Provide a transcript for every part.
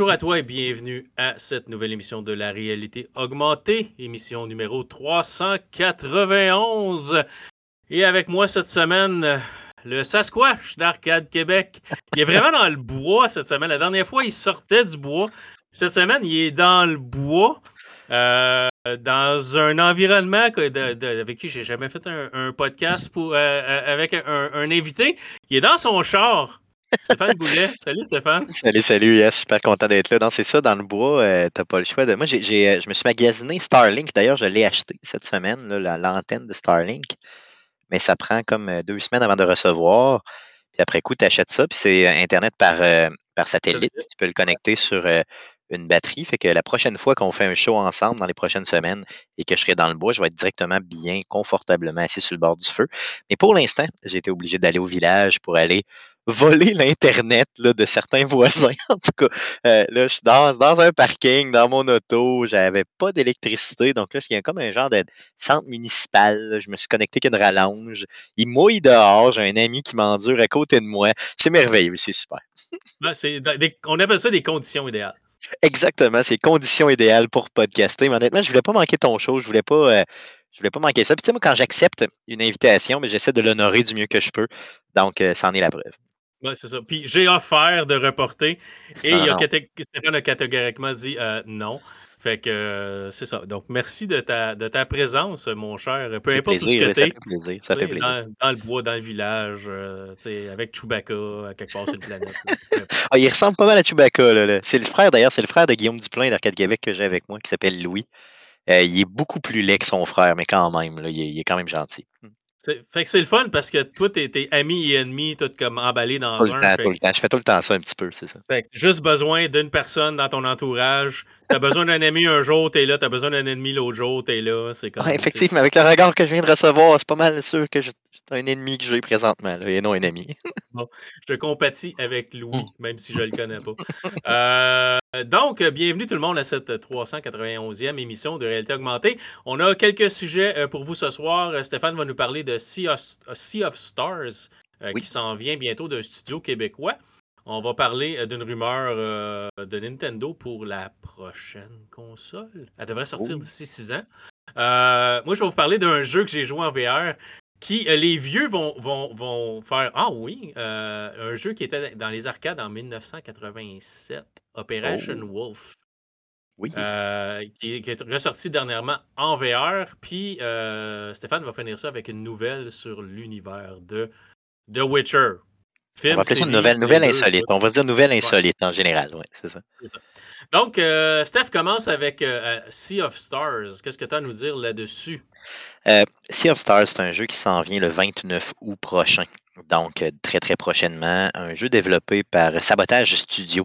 Bonjour à toi et bienvenue à cette nouvelle émission de la réalité augmentée, émission numéro 391. Et avec moi cette semaine, le Sasquatch d'Arcade Québec. Il est vraiment dans le bois cette semaine. La dernière fois, il sortait du bois. Cette semaine, il est dans le bois. Euh, dans un environnement avec qui j'ai jamais fait un, podcast euh, euh, avec un, invité. Il est dans son char. Stéphane Goulet. Salut Stéphane. Salut, salut, yes, super content d'être là. Non, c'est ça, dans le bois, t'as pas le choix. De... Moi, j'ai, je me suis magasiné Starlink. D'ailleurs, je l'ai acheté cette semaine, l'antenne de Starlink. Mais ça prend comme deux semaines avant de recevoir. Puis après coup, tu achètes ça, puis c'est Internet par, par satellite. Tu peux le connecter sur une batterie. Fait que la prochaine fois qu'on fait un show ensemble dans les prochaines semaines et que je serai dans le bois, je vais être directement bien, confortablement assis sur le bord du feu. Mais pour l'instant, j'ai été obligé d'aller au village pour aller voler l'Internet de certains voisins. En tout cas, euh, là, je suis dans, dans, un parking, dans mon auto, j'avais pas d'électricité. Donc là, il y a comme un genre de centre municipal. Je me suis connecté qu'une rallonge. Il mouille dehors, j'ai un ami qui m'endure à côté de moi. C'est merveilleux, c'est super. on appelle ça des conditions idéales. Exactement, c'est conditions idéales pour podcaster. Mais honnêtement, je voulais pas manquer ton show, je voulais pas, euh, je voulais pas manquer ça. Puis tu sais, moi, quand j'accepte une invitation, mais j'essaie de l'honorer du mieux que je peux. Donc, euh, ça en est la preuve. Oui, c'est ça. Puis j'ai offert de reporter et il y a Stéphane a catégoriquement dit euh, non. Fait que euh, c'est ça. Donc, merci de ta, de ta présence, mon cher. Peu importe plaisir, où ce que tu Ça fait plaisir. Ça fait plaisir. Dans, le bois, dans le village, euh, avec Chewbacca, à quelque part sur une planète. ah, il ressemble pas mal à Chewbacca. Là, C'est le frère, d'ailleurs, c'est le frère de Guillaume Duplain d'Arcade Québec que j'ai avec moi, qui s'appelle Louis. Il est beaucoup plus laid que son frère, mais quand même, là, il, est, quand même gentil. Fait que c'est le fun parce que toi, t'es, es ami et ennemi, tout comme emballé dans tout un. Le temps, tout le temps. Je fais tout le temps ça un petit peu, c'est ça. Fait que juste besoin d'une personne dans ton entourage. T'as besoin d'un ami un jour, t'es là. T'as besoin d'un ennemi l'autre jour, t'es là. C'est comme. effectivement, avec le regard que je viens de recevoir, c'est pas mal sûr que je, un ennemi que j'ai présentement, là, et non un ami. bon, je compatis avec Louis, même si je ne le connais pas. Euh, donc, bienvenue tout le monde à cette 391e émission de Réalité Augmentée. On a quelques sujets euh, pour vous ce soir. Stéphane va nous parler de Sea of, Stars, euh, qui s'en vient bientôt d'un studio québécois. On va parler d'une rumeur de Nintendo pour la prochaine console. Elle devrait sortir d'ici six ans. moi, je vais vous parler d'un jeu que j'ai joué en VR qui, euh, les vieux vont, vont, vont, faire Ah oui, euh, un jeu qui était dans les arcades en 1987, Operation oh. Wolf. Oui. Euh, qui, est ressorti dernièrement en VR. Puis Stéphane va finir ça avec une nouvelle sur l'univers de The Witcher. Film, on va appeler ça une nouvelle, nouvelle insolite. On va dire nouvelle insolite en général, oui, c'est ça. Donc, Steph commence avec Sea of Stars. Qu'est-ce que tu as à nous dire là-dessus? Euh, sea of Stars, c'est un jeu qui s'en vient le 29 août prochain. Donc, euh, très, très prochainement. Un jeu développé par Sabotage Studio.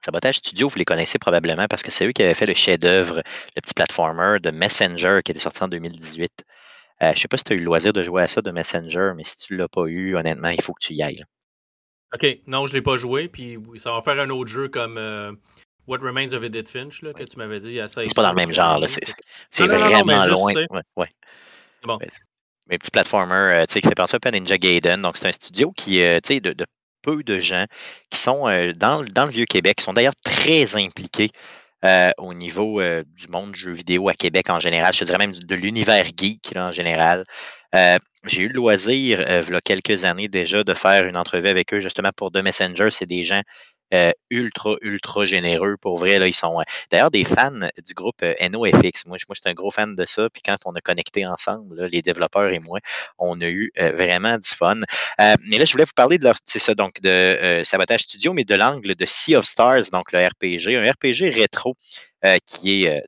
Sabotage Studio, vous les connaissez probablement parce que c'est eux qui avaient fait le chef-d'œuvre, le petit platformer de Messenger qui était sorti en 2018. Euh, je ne sais pas si tu as eu le loisir de jouer à ça de Messenger, mais si tu ne l'as pas eu, honnêtement, il faut que tu y ailles. OK, non, je ne l'ai pas joué, puis ça va faire un autre jeu comme What Remains of Edith Finch, là, que tu m'avais dit. C'est pas dans le même genre, c'est vraiment loin. Ouais, Bon. Mais petit platformer, euh, tu sais, qui fait penser un peu à Ninja Gaiden. Donc, c'est un studio qui, euh, tu sais, de, peu de gens qui sont euh, dans, dans, le Vieux-Québec, qui sont d'ailleurs très impliqués au niveau du monde du jeu vidéo à Québec en général. Je dirais même de l'univers geek en général. J'ai eu le loisir, il y a quelques années déjà, de faire une entrevue avec eux justement pour The Messenger. C'est des gens euh, ultra, ultra généreux. Pour vrai, là, ils sont euh, d'ailleurs des fans du groupe euh, NoFX. Moi, moi j'étais un gros fan de ça. Puis quand on a connecté ensemble, les développeurs et moi, on a eu vraiment du fun. mais là, je voulais vous parler de leur, c'est ça, donc de Sabotage Studio, mais de l'angle de Sea of Stars, donc le RPG, un RPG rétro qui est,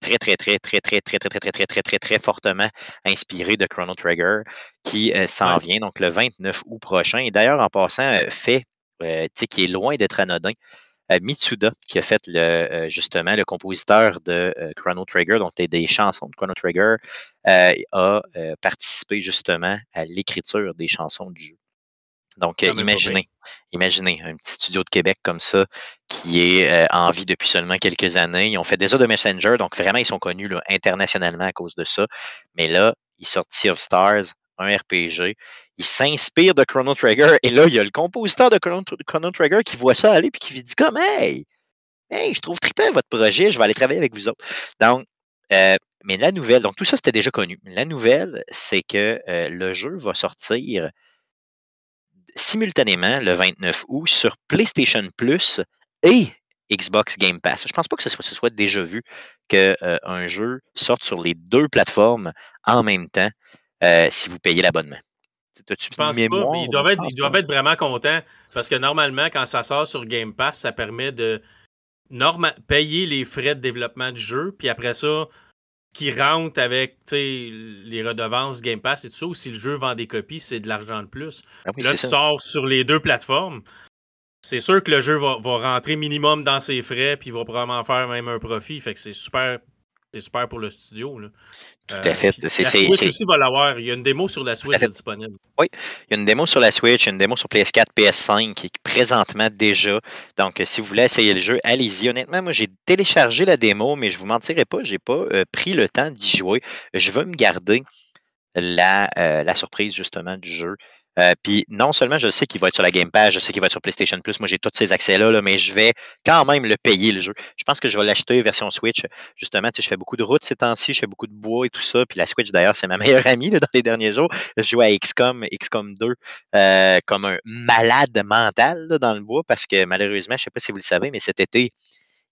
très, très, très, très, très, très, très, très, très, très, très, très, très fortement inspiré de Chrono Trigger, qui s'en vient donc le 29 août prochain. Et d'ailleurs, en passant, fait euh, qui est loin d'être anodin. Euh, Mitsuda, qui a fait le, euh, justement le compositeur de Chrono Trigger, donc des, chansons de Chrono Trigger, a participé justement à l'écriture des chansons du jeu. Donc, imaginez, imaginez un petit studio de Québec comme ça qui est en vie depuis seulement quelques années. Ils ont fait déjà de Messenger, donc vraiment, ils sont connus internationalement à cause de ça. Mais là, ils sortent Sea of Stars, un RPG. Il s'inspire de Chrono Trigger et là, il y a le compositeur de Chrono, Trigger qui voit ça aller puis qui lui dit comme Hey, Hey, je trouve trippant votre projet, je vais aller travailler avec vous autres. Donc, euh, mais la nouvelle, donc tout ça, c'était déjà connu. La nouvelle, c'est que euh, le jeu va sortir simultanément le 29 août sur PlayStation Plus et Xbox Game Pass. Je pense pas que ce soit, déjà vu qu'un euh, jeu sorte sur les deux plateformes en même temps si vous payez l'abonnement. Je pense pas. Ils doivent, être, ils doivent être vraiment contents parce que normalement, quand ça sort sur Game Pass, ça permet de payer les frais de développement du jeu, puis après ça, qui rentre avec les redevances Game Pass et tout ça, ou si le jeu vend des copies, c'est de l'argent de plus. Ah là, tu sors sur les deux plateformes. C'est sûr que le jeu va, va, rentrer minimum dans ses frais, puis il va probablement faire même un profit. Fait que c'est super c'est super pour le studio. Là. Tout à euh, fait. la Switch aussi va l'avoir. Il y a une démo sur la Switch disponible. Oui, il y a une démo sur la Switch, une démo sur PS4, PS5 qui est présentement déjà. Donc, si vous voulez essayer le jeu, allez-y. Honnêtement, moi, j'ai téléchargé la démo, mais je ne vous mentirai pas, je n'ai pas euh, pris le temps d'y jouer. Je veux me garder la, euh, la surprise justement du jeu. Euh, puis non seulement je sais qu'il va être sur la Game Pass, je sais qu'il va être sur PlayStation Plus, moi j'ai tous ces accès-là, mais je vais quand même le payer le jeu. Je pense que je vais l'acheter version Switch. Justement, je fais beaucoup de routes ces temps-ci, je fais beaucoup de bois et tout ça. Puis la Switch, d'ailleurs, c'est ma meilleure amie dans les derniers jours. Je joue à XCOM, XCOM 2 euh, comme un malade mental dans le bois parce que malheureusement, je ne sais pas si vous le savez, mais cet été,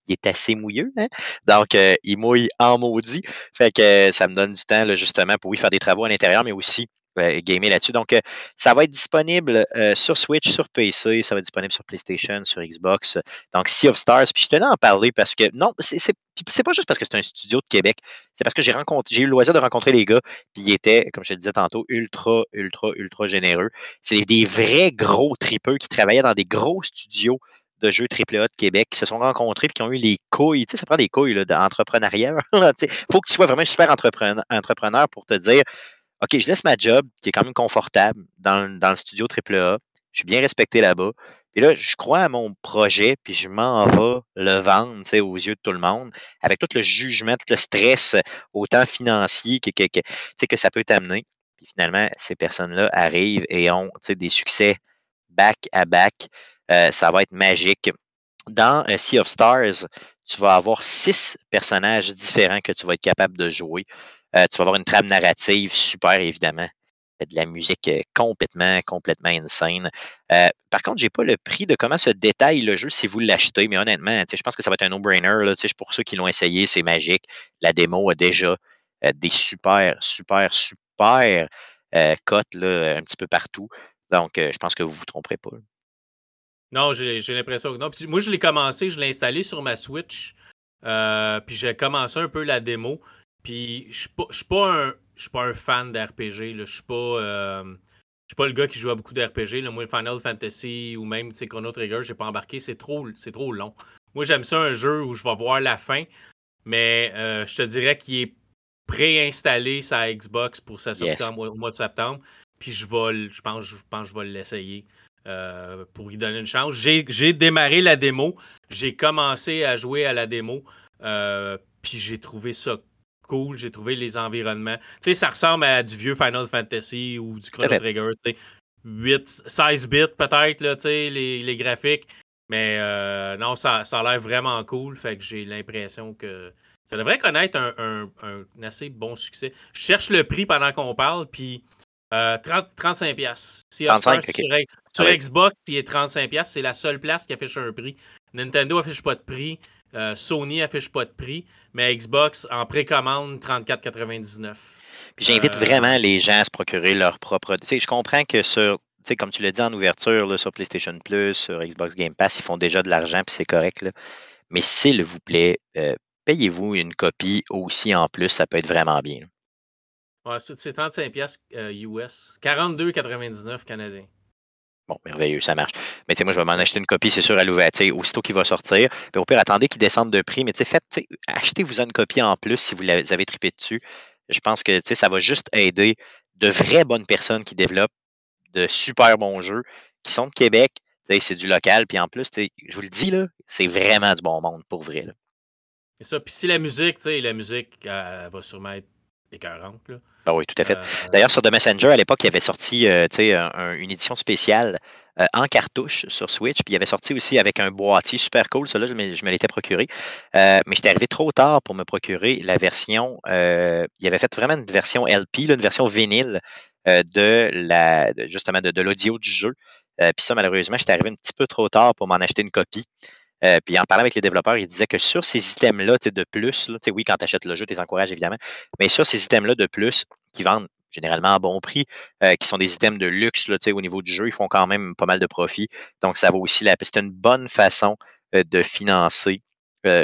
il est assez mouilleux. Hein? Donc, euh, il mouille en maudit. Fait que ça me donne du temps, justement, pour faire des travaux à l'intérieur, mais aussi euh, gamer là-dessus. Donc, euh, ça va être disponible euh, sur Switch, sur PC, ça va être disponible sur PlayStation, sur Xbox. Donc, Sea of Stars. Puis je tenais à en parler parce que, non, c'est pas juste parce que c'est un studio de Québec, c'est parce que j'ai eu le loisir de rencontrer les gars, puis ils étaient, comme je te disais tantôt, ultra, ultra, ultra généreux. C'est des vrais gros tripeux qui travaillaient dans des gros studios de jeux AAA de Québec qui se sont rencontrés et qui ont eu les couilles. Tu sais, ça prend des couilles d'entrepreneuriat. Il faut que tu sois vraiment un super entrepreneur pour te dire OK, je laisse ma job, qui est quand même confortable, dans, dans le studio AAA. Je suis bien respecté là-bas. Et là, je crois à mon projet, puis je m'en vais le vendre aux yeux de tout le monde, avec tout le jugement, tout le stress, autant financier que, que, que, que ça peut t'amener. Puis finalement, ces personnes-là arrivent et ont des succès back à back. Euh, ça va être magique. Dans euh, Sea of Stars, tu vas avoir six personnages différents que tu vas être capable de jouer. Euh, tu vas avoir une trame narrative super, évidemment. De la musique euh, complètement, complètement insane. Euh, par contre, je n'ai pas le prix de comment se détaille le jeu si vous l'achetez, mais honnêtement, je pense que ça va être un no-brainer. Pour ceux qui l'ont essayé, c'est magique. La démo a déjà des super, super, super cotes un petit peu partout. Donc, je pense que vous ne vous tromperez pas. Non, j'ai l'impression que non. moi, je l'ai commencé, je l'ai installé sur ma Switch. puis j'ai commencé un peu la démo. Puis je suis pas, pas, pas, un fan d'RPG. Je suis pas. Euh, je suis pas le gars qui joue à beaucoup d'RPG. Moi, Final Fantasy ou même Chrono Trigger, j'ai pas embarqué. C'est trop, trop long. Moi, j'aime ça un jeu où je vais voir la fin, mais euh, je te dirais qu'il est préinstallé sa Xbox pour sa sortie au mois de septembre. Puis je vais, je pense, je pense que je vais l'essayer euh, pour lui donner une chance. J'ai démarré la démo. J'ai commencé à jouer à la démo. puis j'ai trouvé ça cool. J'ai trouvé les environnements. Tu sais, ça ressemble à du vieux Final Fantasy ou du Chrono Trigger. 8, 16 bits peut-être, là, les, les graphiques. Mais euh, non, ça, ça a l'air vraiment cool. Fait que j'ai l'impression que ça devrait connaître un, assez bon succès. Je cherche le prix pendant qu'on parle, puis 30, 35$. Si 35, sur, Xbox, il est 35$. C'est la seule place qui affiche un prix. Nintendo affiche pas de prix. Euh, Sony affiche pas de prix, mais Xbox en précommande 34,99. J'invite euh, vraiment les gens à se procurer leur propre. Tu sais, je comprends que sur, tu sais, comme tu l'as dit en ouverture, sur PlayStation Plus, sur Xbox Game Pass, ils font déjà de l'argent, puis c'est correct. Mais s'il vous plaît, euh, payez-vous une copie aussi en plus, ça peut être vraiment bien. Ouais, c'est 35$ US, 42,99 canadiens. Bon, merveilleux, ça marche. Mais tu sais, moi, je vais m'en acheter une copie, c'est sûr, à l'ouverture, aussitôt qu'il va sortir. Puis au pire, attendez qu'il descende de prix. Mais tu sais, achetez-vous une copie en plus si vous avez trippé dessus. Je pense que ça va juste aider de vraies bonnes personnes qui développent de super bons jeux, qui sont de Québec. C'est du local. Puis en plus, je vous le dis, là, c'est vraiment du bon monde pour vrai. C'est ça. Puis si la musique, tu sais, la musique elle va sûrement être écœurante. Là. Ah oui, tout à fait. Euh, D'ailleurs, sur The Messenger, à l'époque, il avait sorti euh, une édition spéciale en cartouche sur Switch. Puis il avait sorti aussi avec un boîtier super cool. Ça, là, je me, l'étais procuré. mais j'étais arrivé trop tard pour me procurer la version. il avait fait vraiment une version LP, une version vinyle de la justement de, l'audio du jeu. puis ça, malheureusement, j'étais arrivé un petit peu trop tard pour m'en acheter une copie. Euh, puis en parlant avec les développeurs, ils disaient que sur ces items-là de plus, là, oui, quand tu achètes le jeu, tu les encourages évidemment, mais sur ces items-là de plus, qui vendent généralement à bon prix, euh, qui sont des items de luxe là, au niveau du jeu, ils font quand même pas mal de profit. Donc, ça vaut aussi la C'est une bonne façon euh, de financer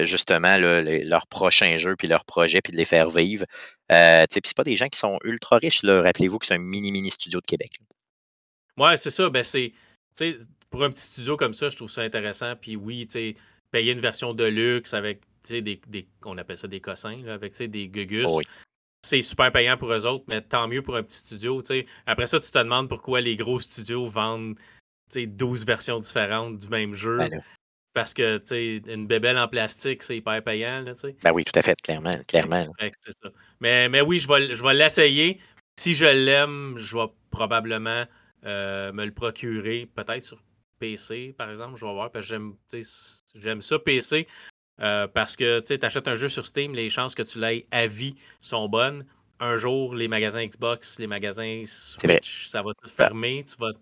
justement leur prochain jeu, puis leur projet, puis de les faire vivre. Euh, puis c'est pas des gens qui sont ultra riches. Rappelez-vous que c'est un mini-mini studio de Québec. Ouais, c'est ça. Ben, c'est pour un petit studio comme ça, je trouve ça intéressant. Puis oui, payer une version de luxe avec des, des, on appelle ça des cossins, là, avec des gugus. Oh c'est super payant pour eux autres, mais tant mieux pour un petit studio. Après ça, tu te demandes pourquoi les gros studios vendent 12 versions différentes du même jeu. Ben parce que une bébelle en plastique, c'est hyper payant. Là, ben oui, tout à fait, clairement. clairement. Mais, mais oui, je vais, je vais l'essayer. Si je l'aime, je vais probablement euh, me le procurer, peut-être sur PC, par exemple. Je vais voir, parce que j'aime ça PC. Euh, parce que tu achètes un jeu sur Steam, les chances que tu l'aies à vie sont bonnes. Un jour, les magasins Xbox, les magasins Switch, ça va tout fermer. Tu vas,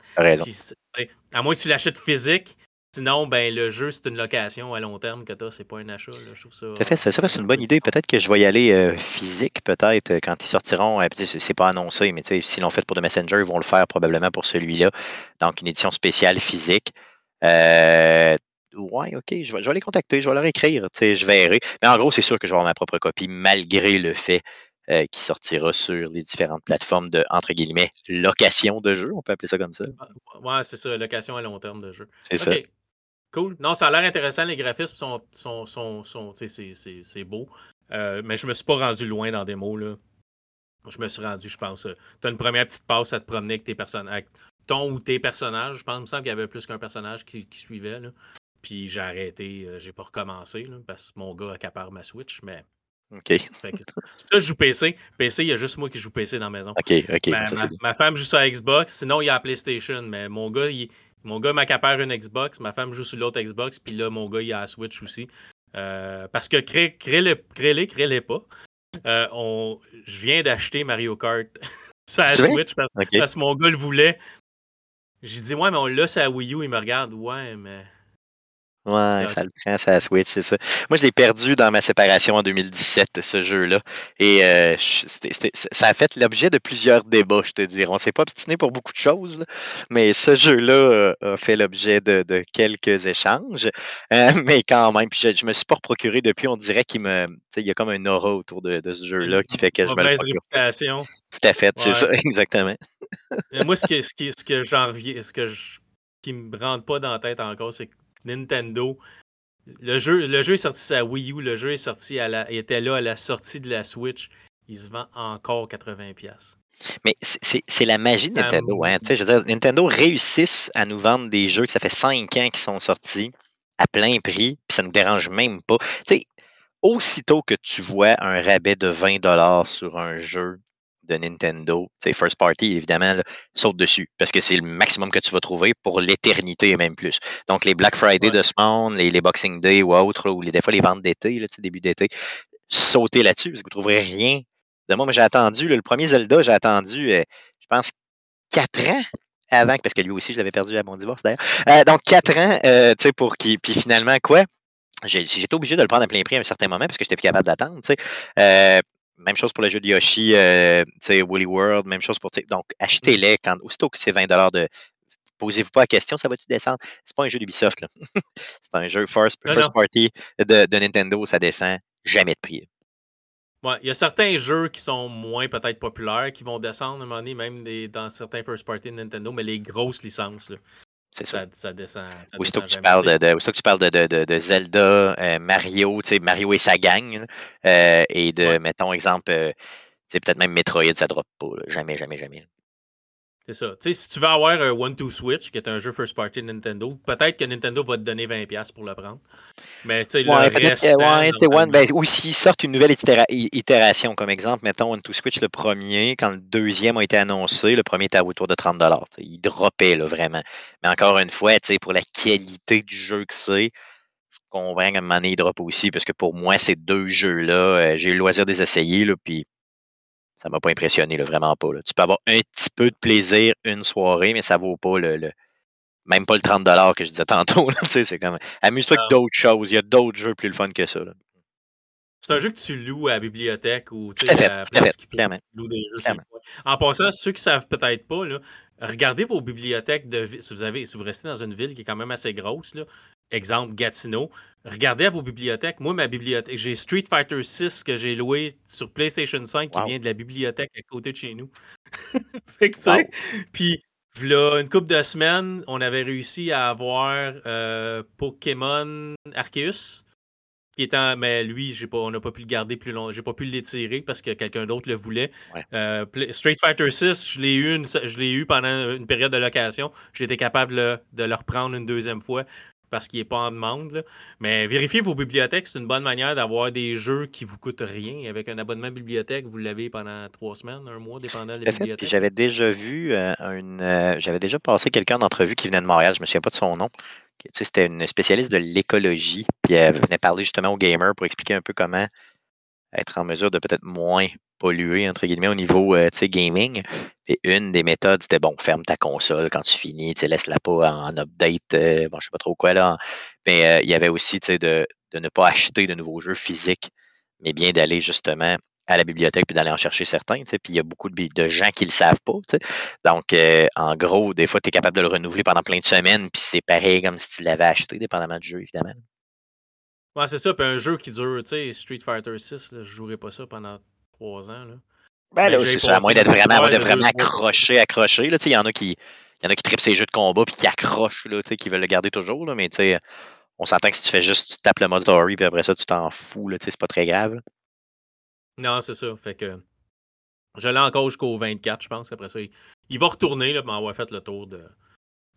à moins que tu l'achètes physique, Sinon, ben, le jeu, c'est une location à long terme que tu as, c'est pas un achat. Je trouve ça. fait, ça, c'est une bonne idée. Peut-être que je vais y aller euh, physique, peut-être, euh, quand ils sortiront. Euh, c'est pas annoncé, mais s'ils l'ont fait pour The Messenger, ils vont le faire probablement pour celui-là. Donc, une édition spéciale physique. Euh, ouais, ok, je vais, je vais les contacter, je vais leur écrire, je verrai. Mais en gros, c'est sûr que je vais avoir ma propre copie, malgré le fait euh, qui sortira sur les différentes plateformes de, entre guillemets, location de jeu, on peut appeler ça comme ça. Ouais, c'est ça, location à long terme de jeu. C'est ça. Cool. Non, ça a l'air intéressant. Les graphismes sont, sont, sont, sont c'est beau. Euh, mais je me suis pas rendu loin dans des mots. Là. Je me suis rendu, je pense. Euh, tu as une première petite passe à te promener avec tes personnages. ton ou tes personnages. Je pense, il me semble qu'il y avait plus qu'un personnage qui, suivait. Là. Puis j'ai arrêté, euh, j'ai pas recommencé là, parce que mon gars accapare ma Switch, mais. OK. ça, je joue PC. PC, il y a juste moi qui joue PC dans la maison. OK, OK. Ma, ma femme joue sur Xbox, sinon il y a la PlayStation, mais mon gars, il, mon gars m'accapare une Xbox, ma femme joue sur l'autre Xbox, puis là, mon gars, il a la Switch aussi. Euh, parce que crée-les, crée-les, pas. Euh, on, je viens d'acheter Mario Kart sur la Switch parce, parce, que mon gars le voulait. J'ai dit, ouais, mais on l'a sur la Wii U. Il me regarde, ouais, mais Ouais, ça le prend, ça Switch, c'est ça. Moi, je l'ai perdu dans ma séparation en 2017, ce jeu-là. Et euh, ça a fait l'objet de plusieurs débats, je te dirais. On ne s'est pas obstiné pour beaucoup de choses, mais ce jeu-là euh, a fait l'objet de, quelques échanges. Euh, mais quand même, puis je, ne me suis pas procuré depuis. On dirait qu'il me, il y a comme un aura autour de, ce jeu-là qui fait que je me le réputation. Tout à fait, c'est ça, exactement. moi, ce, que, ce, qui, ce que j'en reviens, ce que je, qui me rentre pas dans la tête encore, c'est que Nintendo. Le jeu, le jeu est sorti à Wii U, le jeu est sorti à la, était là à la sortie de la Switch. Il se vend encore 80$. Mais c'est la magie de Nintendo. Hein. Je veux dire, Nintendo réussissent à nous vendre des jeux que ça fait 5 ans qu'ils sont sortis à plein prix, puis ça ne nous dérange même pas. aussitôt que tu vois un rabais de 20$ sur un jeu de Nintendo, c'est first party, évidemment, saute dessus parce que c'est le maximum que tu vas trouver pour l'éternité et même plus. Donc, les Black Friday de ce monde, les, Boxing Day ou autres, ou les, des fois les ventes d'été, début d'été, sautez là-dessus parce que vous ne trouverez rien. De moi, j'ai attendu, le premier Zelda, j'ai attendu, euh, je pense, quatre ans avant, parce que lui aussi, je l'avais perdu à mon divorce d'ailleurs. Euh, donc, quatre ans, euh, tu sais, pour qu'il. Puis finalement, quoi? J'étais obligé de le prendre à plein prix à un certain moment parce que j'étais plus capable d'attendre. tu sais. Même chose pour le jeu de Yoshi, euh, Woolly World, même chose pour. Donc, achetez-les quand aussitôt que c'est 20 de. Posez-vous pas la question, ça va-tu descendre? C'est pas un jeu d'Ubisoft, là. c'est un jeu first, party de, Nintendo, ça descend jamais de prix. Ouais, il y a certains jeux qui sont moins peut-être populaires qui vont descendre à un moment donné, même dans certains first party de Nintendo, mais les grosses licences, là, c'est ça. Ça, descend. Ça aussitôt, que tu parles de, de, que tu parles de, de, Zelda, euh, Mario, tu sais, Mario et sa gang, euh, et de, mettons, exemple, euh, peut-être même Metroid, ça ne drop pas. Jamais, jamais, jamais. C'est ça. Tu sais, si tu veux avoir un One-Two Switch, qui est un jeu first party Nintendo, peut-être que Nintendo va te donner 20$ pour le prendre. Mais tu sais, ouais, le reste, ouais, ben, ou s'ils sortent une nouvelle itération, comme exemple, mettons One-Two Switch le premier, quand le deuxième a été annoncé, le premier était autour de 30$. Il droppait là, vraiment. Mais encore une fois, tu sais, pour la qualité du jeu que c'est, je convainc qu'à un moment donné, il drop aussi, parce que pour moi, ces deux jeux-là, euh, j'ai eu le loisir de les essayer, là, puis ça m'a pas impressionné, vraiment pas. Tu peux avoir un petit peu de plaisir une soirée, mais ça vaut pas le, même pas le 30 que je disais tantôt. c'est comme amuse-toi avec d'autres choses. Il y a d'autres jeux plus le fun que ça. C'est un jeu que tu loues à la bibliothèque ou à la place qui des jeux. En passant, ceux qui ne savent peut-être pas, regardez vos bibliothèques de si vous avez si vous restez dans une ville qui est quand même assez grosse, là, exemple Gatineau, regardez à vos bibliothèques. Moi, ma bibliothèque, j'ai Street Fighter 6 que j'ai loué sur PlayStation 5 qui vient de la bibliothèque à côté de chez nous. fait que, tu sais, puis là, une couple de semaines, on avait réussi à avoir euh, Pokémon Arceus. Qui étant, mais lui, pas, on n'a pas pu le garder plus longtemps. J'ai pas pu l'étirer parce que quelqu'un d'autre le voulait. Euh, Street Fighter 6, je l'ai eu, je l'ai eu pendant une période de location. J'ai été capable de le reprendre une deuxième fois parce qu'il n'est pas en demande. Mais vérifiez vos bibliothèques, c'est une bonne manière d'avoir des jeux qui ne vous coûtent rien. Avec un abonnement bibliothèque, vous l'avez pendant trois semaines, un mois, dépendant de la bibliothèque. J'avais déjà vu euh, une. Euh, j'avais déjà passé quelqu'un d'entrevue qui venait de Montréal, je ne me souviens pas de son nom. C'était une spécialiste de l'écologie, puis elle venait parler justement aux gamers pour expliquer un peu comment être en mesure de peut-être moins polluer, entre guillemets, au niveau euh, gaming. Et une des méthodes, c'était bon, ferme ta console quand tu finis, laisse-la pas en update, euh, bon, je sais pas trop quoi là. Mais euh, il y avait aussi de, de ne pas acheter de nouveaux jeux physiques, mais bien d'aller justement à la bibliothèque puis d'aller en chercher certains. Puis il y a beaucoup de, gens qui ne le savent pas. Donc, en gros, des fois, tu es capable de le renouveler pendant plein de semaines, puis c'est pareil comme si tu l'avais acheté, dépendamment du jeu, évidemment. Ouais, c'est ça. Puis un jeu qui dure, tu sais, Street Fighter 6, je jouerai pas ça pendant trois ans. Là. Ben, là, c'est ça, à moins d'être vraiment, vraiment accroché, accroché. Il y en a qui. Il y en a qui trippent ces jeux de combat puis qui accrochent, là, qui veulent le garder toujours. Là, mais on s'entend que si tu fais juste, tu tapes le mode story puis après ça, tu t'en fous. C'est pas très grave. Non, c'est ça. Fait que je l'ai encore jusqu'au 24, je pense. Après ça, il, va retourner, là, mais on va fait le tour de,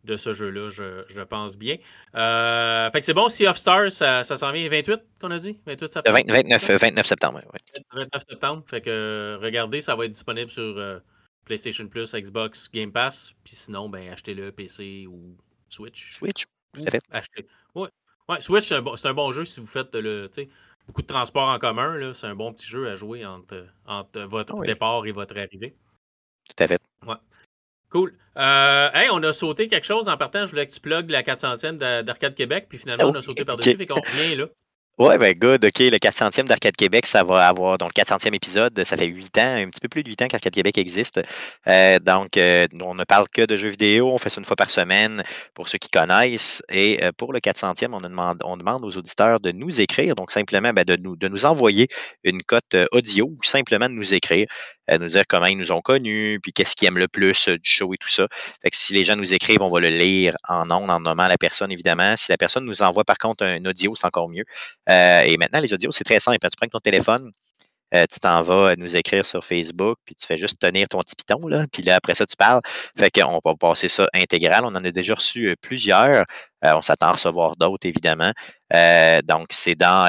de ce jeu-là, je, pense bien. Euh, fait que c'est bon, Sea of Stars, ça, ça s'en vient 28 qu'on a dit? 28 septembre? 29, 29 septembre, oui. 29 septembre. Fait que regardez, ça va être disponible sur euh, PlayStation Plus, Xbox, Game Pass. Puis sinon, ben achetez-le PC ou Switch. Switch, tout à fait. Achetez. Ouais. ouais Switch, c'est un, bon, un, bon jeu si vous faites le, beaucoup de transport en commun. C'est un bon petit jeu à jouer entre, entre votre ah départ et votre arrivée. Tout à fait. Ouais. Cool. Euh, hey, on a sauté quelque chose en partant. Je voulais que tu plugues la 400e d'Arcade Québec, puis finalement, on a sauté par-dessus. Fait qu'on revient là. Ouais, ben good, OK. Le 400e d'Arcade Québec, ça va avoir, donc le 400e épisode, ça fait 8 ans, un petit peu plus de 8 ans qu'Arcade Québec existe. Euh, donc, euh, on ne parle que de jeux vidéo, on fait ça une fois par semaine pour ceux qui connaissent. Et euh, pour le 400e, on demande, on demande aux auditeurs de nous écrire, donc simplement ben, de, nous, de nous envoyer une cote audio ou simplement de nous écrire, nous dire comment ils nous ont connus, puis qu'est-ce qu'ils aiment le plus du show et tout ça. Fait que si les gens nous écrivent, on va le lire en ondes, en nommant la personne, évidemment. Si la personne nous envoie par contre un audio, c'est encore mieux. Euh, et maintenant, les audios, c'est très simple. Tu prends ton téléphone, euh, tu t'en vas nous écrire sur Facebook, puis tu fais juste tenir ton petit piton, là, puis là, après ça, tu parles. Fait qu'on va passer ça intégral. On en a déjà reçu euh, plusieurs. on s'attend à recevoir d'autres, évidemment. donc, c'est dans,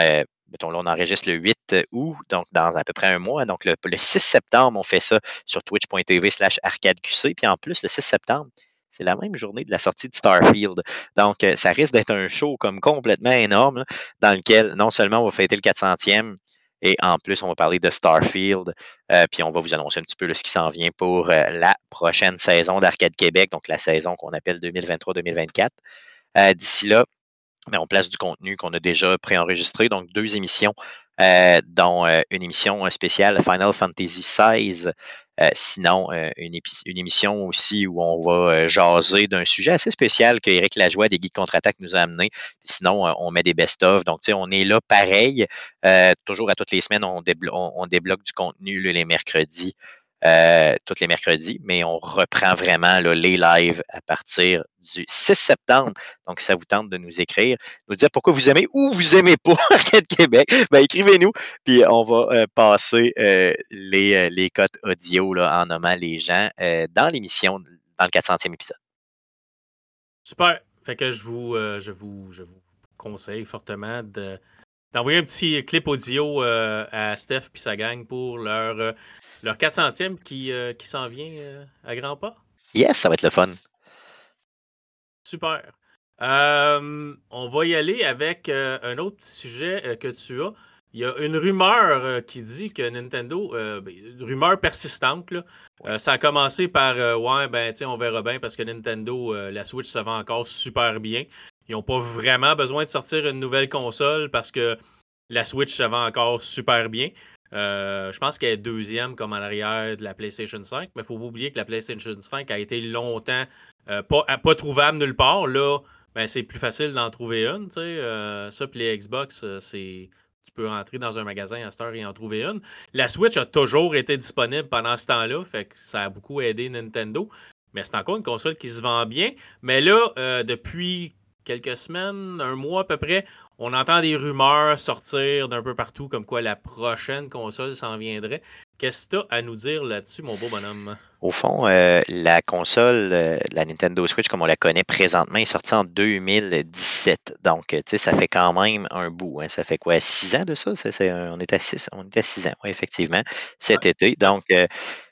mettons, là, on enregistre le 8 août, donc dans à peu près un mois. Donc, le, le 6 septembre, on fait ça sur twitch.tv slash arcadeqc. Puis en plus, le 6 septembre, c'est la même journée de la sortie de Starfield. Donc, euh, ça risque d'être un show comme complètement énorme, dans lequel non seulement on va fêter le 400e, et en plus, on va parler de Starfield, euh, puis on va vous annoncer un petit peu ce qui s'en vient pour euh, la prochaine saison d'Arcade Québec, donc la saison qu'on appelle 2023-2024. D'ici là, ben, on place du contenu qu'on a déjà préenregistré, donc deux émissions, dont une émission spéciale Final Fantasy XVI euh, sinon, euh, une, émission aussi où on va euh, jaser d'un sujet assez spécial que Eric Lajoie des Geeks Contre-Attaque nous a amené. sinon, on met des best-of. Donc, tu sais, on est là pareil. toujours à toutes les semaines, on, on débloque du contenu les mercredis. Euh, tous les mercredis, mais on reprend vraiment les lives à partir du 6 septembre. Donc, ça vous tente de nous écrire, nous dire pourquoi vous aimez ou vous aimez pas Arcade Québec, ben, écrivez-nous, puis on va euh, passer euh, les, les cotes audio en nommant les gens dans l'émission dans le 400e épisode. Super. Fait que je vous, je vous, je vous conseille fortement de, d'envoyer un petit clip audio à Steph et sa gang pour leur, leur 400e qui, qui s'en vient à grands pas? Yes, ça va être le fun. Super. on va y aller avec un autre sujet que tu as. Il y a une rumeur euh, qui dit que Nintendo, euh, ben, une rumeur persistante, euh, ça a commencé par Ouais, ben, on verra bien parce que Nintendo, la Switch se vend encore super bien. Ils n'ont pas vraiment besoin de sortir une nouvelle console parce que la Switch se vend encore super bien. Je pense qu'elle est deuxième comme en arrière de la PlayStation 5, mais il faut pas oublier que la PlayStation 5 a été longtemps pas, pas trouvable nulle part. Là, ben, c'est plus facile d'en trouver une. ça, puis les Xbox, c'est tu peux rentrer dans un magasin à cette heure et en trouver une. La Switch a toujours été disponible pendant ce temps-là, fait que ça a beaucoup aidé Nintendo. Mais c'est encore une console qui se vend bien. Mais là, euh, depuis quelques semaines, un mois à peu près, on entend des rumeurs sortir d'un peu partout comme quoi la prochaine console s'en viendrait. Qu'est-ce que tu as à nous dire là-dessus, mon beau bonhomme? Au fond, euh, la console, euh, la Nintendo Switch, comme on la connaît présentement, est sortie en 2017. Donc, tu sais, ça fait quand même un bout. Hein. Ça fait quoi, six ans de ça? on est à six, on est à six ans, oui, effectivement, cet été. Donc, euh,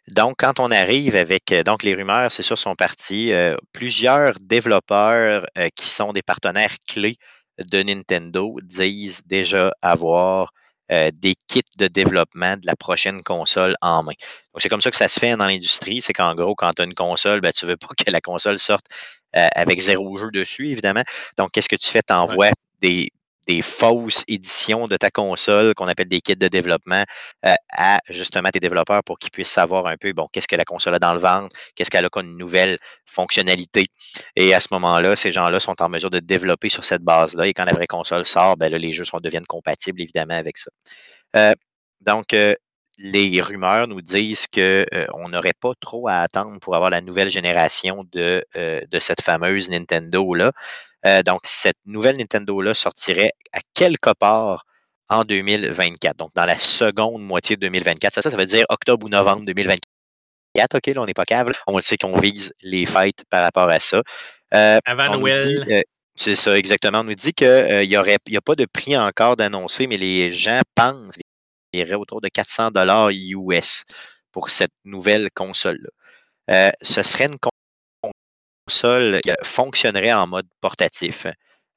donc, quand on arrive avec, donc les rumeurs, c'est sûr, sont parties. plusieurs développeurs qui sont des partenaires clés de Nintendo disent déjà avoir euh, des kits de développement de la prochaine console en main. Donc, c'est comme ça que ça se fait dans l'industrie. C'est qu'en gros, quand tu as une console, ben, tu ne veux pas que la console sorte euh, avec zéro jeu dessus, évidemment. Donc, qu'est-ce que tu fais? Tu envoies des, des fausses éditions de ta console qu'on appelle des kits de développement euh, à justement tes développeurs pour qu'ils puissent savoir un peu, bon, qu'est-ce que la console a dans le ventre, qu'est-ce qu'elle a comme nouvelle fonctionnalité. Et à ce moment-là, ces gens-là sont en mesure de développer sur cette base-là. Et quand la vraie console sort, ben là, les jeux sont, deviennent compatibles, évidemment, avec ça. Euh, donc, euh, les rumeurs nous disent qu'on n'aurait pas trop à attendre pour avoir la nouvelle génération de, de cette fameuse Nintendo-là. Euh, donc, cette nouvelle Nintendo-là sortirait à quelque part en 2024. Donc, dans la seconde moitié de 2024. Ça, ça, veut dire octobre ou novembre 2024. OK, là, on n'est pas câble. On sait qu'on vise les fêtes par rapport à ça. Euh, Avant Noël. Euh, c'est ça, exactement. On nous dit qu'il n'y a pas de prix encore d'annoncer, mais les gens pensent qu'il y aurait autour de 400 dollars US pour cette nouvelle console-là. ce serait une console fonctionnerait en mode portatif.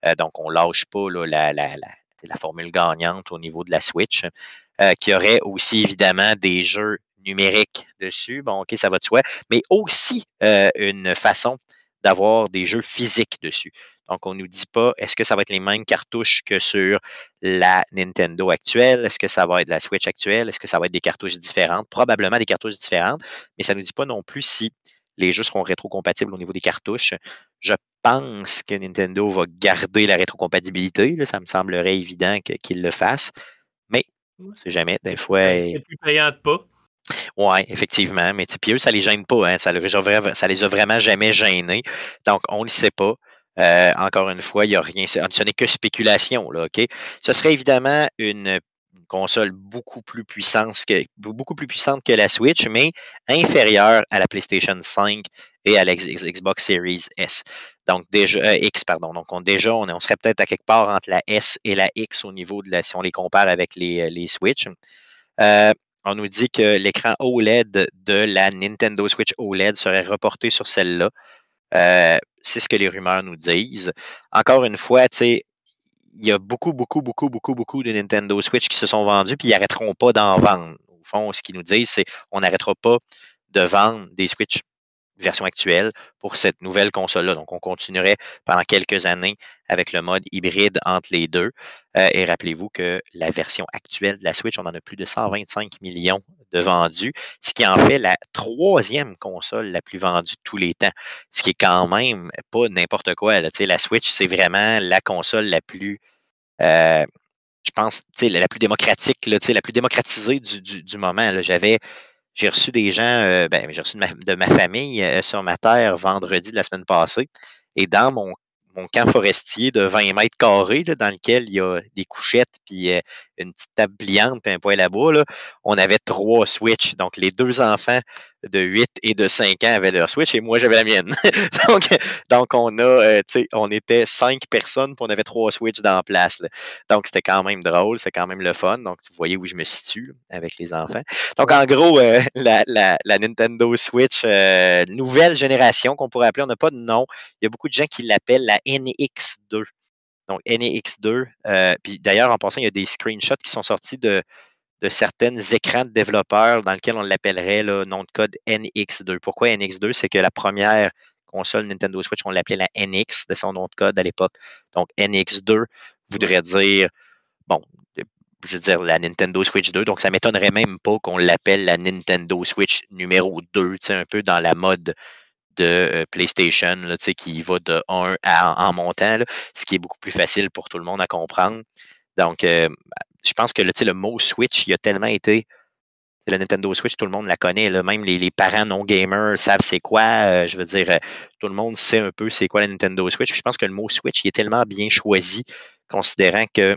Euh, donc, on ne lâche pas la, formule gagnante au niveau de la Switch, euh, qui aurait aussi évidemment des jeux numériques dessus. Bon, OK, ça va de soi, mais aussi euh, une façon d'avoir des jeux physiques dessus. Donc, on ne nous dit pas, est-ce que ça va être les mêmes cartouches que sur la Nintendo actuelle? Est-ce que ça va être la Switch actuelle? Est-ce que ça va être des cartouches différentes? Probablement des cartouches différentes, mais ça ne nous dit pas non plus si les jeux seront rétrocompatibles au niveau des cartouches. Je pense que Nintendo va garder la rétrocompatibilité. ça me semblerait évident qu'ils le fassent. Mais, on sait jamais. Des fois. C'est plus payant de pas. Oui, effectivement. Mais puis eux, ça ne les gêne pas. Hein. Ça, les ça les a vraiment jamais gênés. Donc, on ne le sait pas. Euh, encore une fois, il n'y a rien. Ce n'est que spéculation. Là? Ce serait évidemment une console beaucoup plus puissante que, beaucoup plus puissante que la Switch, mais inférieure à la PlayStation 5 et à la Xbox Series S. Donc déjà euh, X, pardon. Donc on, déjà, on, on serait peut-être à quelque part entre la S et la X au niveau de la, si on les compare avec les, euh, les Switch. Euh, on nous dit que l'écran OLED de la Nintendo Switch OLED serait reporté sur celle-là. c'est ce que les rumeurs nous disent. Encore une fois, tu sais, il y a beaucoup, beaucoup, beaucoup, beaucoup, beaucoup de Nintendo Switch qui se sont vendus, puis ils n'arrêteront pas d'en vendre. Au fond, ce qu'ils nous disent, c'est qu'on n'arrêtera pas de vendre des Switch version actuelle pour cette nouvelle console-là. Donc, on continuerait pendant quelques années avec le mode hybride entre les deux. Euh, et rappelez-vous que la version actuelle de la Switch, on en a plus de 125 millions de vendus, ce qui en fait la troisième console la plus vendue de tous les temps, ce qui est quand même pas n'importe quoi. La Switch, c'est vraiment la console la plus, euh, je pense, la plus démocratique, la plus démocratisée du, du, moment. J'avais j'ai reçu des gens, euh, ben, j'ai reçu de ma, famille euh, sur ma terre vendredi de la semaine passée. Et dans mon, camp forestier de 20 mètres carrés, dans lequel il y a des couchettes, puis euh, une petite table pliante, puis un poêle à bois, on avait trois Switch. Donc, les deux enfants de 8 et de 5 ans avaient leur Switch et moi, j'avais la mienne. donc, donc, on a, euh, on était 5 personnes puis on avait 3 Switch dans la place. Donc, c'était quand même drôle, c'est quand même le fun. Donc, vous voyez où je me situe avec les enfants. Donc, en gros, euh, la, la, Nintendo Switch, euh, nouvelle génération qu'on pourrait appeler, on n'a pas de nom. Il y a beaucoup de gens qui l'appellent la NX2. Donc, NX2. puis d'ailleurs, en passant, il y a des screenshots qui sont sortis de, de certains écrans de développeurs dans lesquels on l'appellerait le nom de code NX2. Pourquoi NX2? C'est que la première console Nintendo Switch, on l'appelait la NX de son nom de code à l'époque. Donc NX2 voudrait dire, bon, je veux dire la Nintendo Switch 2. Donc ça ne m'étonnerait même pas qu'on l'appelle la Nintendo Switch numéro 2, un peu dans la mode de euh, PlayStation, là, qui va de 1 à, en montant, ce qui est beaucoup plus facile pour tout le monde à comprendre. Donc, euh, je pense que le, mot Switch, il a tellement été. La Nintendo Switch, tout le monde la connaît. Même les, parents non gamers savent c'est quoi. Euh, je veux dire, euh, tout le monde sait un peu c'est quoi la Nintendo Switch. Je pense que le mot Switch il est tellement bien choisi, considérant que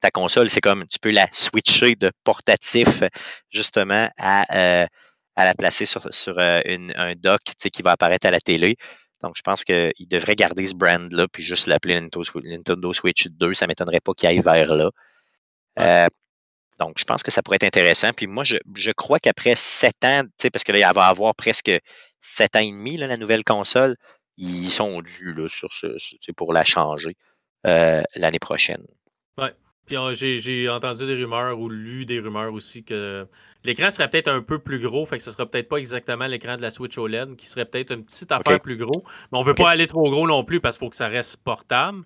ta console, c'est comme tu peux la switcher de portatif justement à, euh, la placer sur, un dock qui va apparaître à la télé. Donc, je pense qu'il devrait garder ce brand-là, puis juste l'appeler Nintendo, Switch 2. Ça ne m'étonnerait pas qu'il aille vers là. Euh, donc, je pense que ça pourrait être intéressant. Puis moi, je, crois qu'après sept ans, parce que là, il va avoir presque sept ans et demi, la nouvelle console, ils sont dus là, sur ce, pour la changer euh, l'année prochaine. Oui. Puis j'ai entendu des rumeurs ou lu des rumeurs aussi que l'écran serait peut-être un peu plus gros, fait que ce sera peut-être pas exactement l'écran de la Switch OLED, qui serait peut-être une petite affaire plus gros. Mais on veut pas aller trop gros non plus parce qu'il faut que ça reste portable.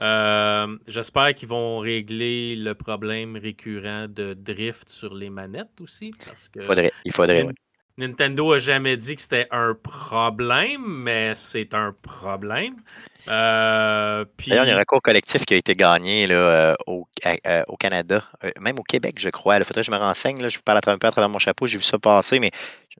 Euh, j'espère qu'ils vont régler le problème récurrent de drift sur les manettes aussi. Parce que faudrait, il faudrait. Nintendo a jamais dit que c'était un problème, mais c'est un problème. Euh, D'ailleurs, il y a un recours collectif qui a été gagné là, euh, au, euh, au, Canada, même au Québec, je crois. Il faudrait que je me renseigne. Là, je parle à peu à travers mon chapeau. J'ai vu ça passer, mais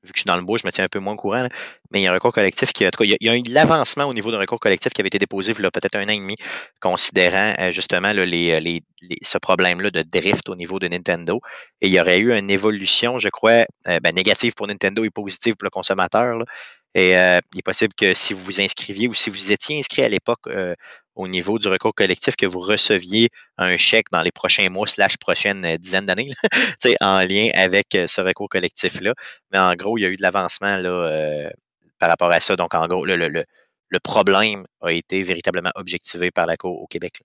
vu que je suis dans le bois, je me tiens un peu moins au courant. Mais il y a un recours collectif qui, cas, il y a, eu l'avancement au niveau d'un recours collectif qui avait été déposé il y a peut-être un an et demi, considérant justement les, ce problème-là de drift au niveau de Nintendo. Et il y aurait eu une évolution, je crois, ben, négative pour Nintendo et positive pour le consommateur. Et euh, il est possible que si vous vous inscriviez ou si vous étiez inscrit à l'époque euh, au niveau du recours collectif, que vous receviez un chèque dans les prochains mois, slash prochaines euh, dizaines d'années, en lien avec ce recours collectif-là. Mais en gros, il y a eu de l'avancement par rapport à ça. Donc, en gros, le, problème a été véritablement objectivé par la Cour au Québec.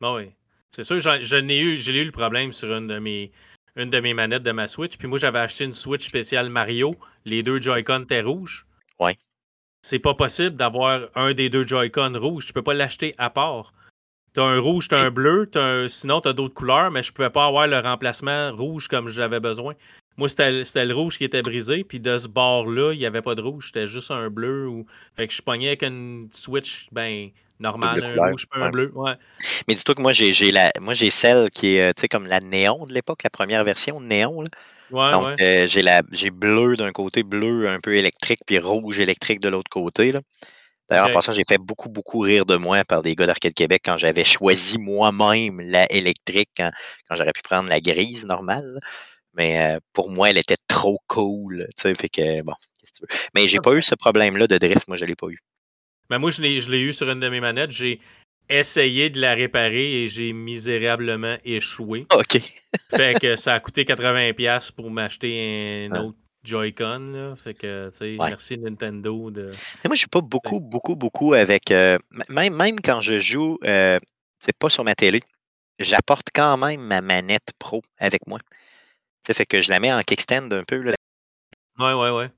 Bon, oui. C'est sûr, j'ai eu, eu le problème sur une de mes une de mes manettes de ma Switch. Puis moi, j'avais acheté une Switch spéciale Mario. Les deux Joy-Con étaient rouges. Ouais. C'est pas possible d'avoir un des deux Joy-Con rouges. Tu peux pas l'acheter à part. T'as un rouge, t'as un bleu, as un... sinon t'as d'autres couleurs, mais je pouvais pas avoir le remplacement rouge comme j'avais besoin. Moi, c'était le rouge qui était brisé, puis de ce bord-là, il n'y avait pas de rouge, c'était juste un bleu. Ou... Fait que je pognais avec une Switch, ben, normale, un rouge, pas un bleu. Ouais. Mais dis-toi que moi, j'ai la moi j'ai celle qui est, tu sais, comme la néon de l'époque, la première version néon. Là. Donc, euh, j'ai la j'ai bleu d'un côté, bleu un peu électrique, puis rouge électrique de l'autre côté. D'ailleurs, en passant, j'ai fait beaucoup, beaucoup rire de moi par des gars d'Arcade Québec quand j'avais choisi moi-même la électrique, quand, j'aurais pu prendre la grise normale. Mais euh, pour moi, elle était trop cool. Fait que, bon, Mais j'ai pas eu ce problème-là de drift, moi, je l'ai pas eu. Ben, moi, je l'ai eu sur une de mes manettes. J'ai essayé de la réparer et j'ai misérablement échoué. OK. fait que ça a coûté 80$ pour m'acheter un ah. autre Joy-Con. Fait que, tu sais, merci Nintendo. De... moi, je suis pas beaucoup, beaucoup, beaucoup avec. Euh, même, même quand je joue, euh, c'est pas sur ma télé, j'apporte quand même ma manette pro avec moi. Ça fait que je la mets en kickstand un peu. Là. Ouais, ouais, ouais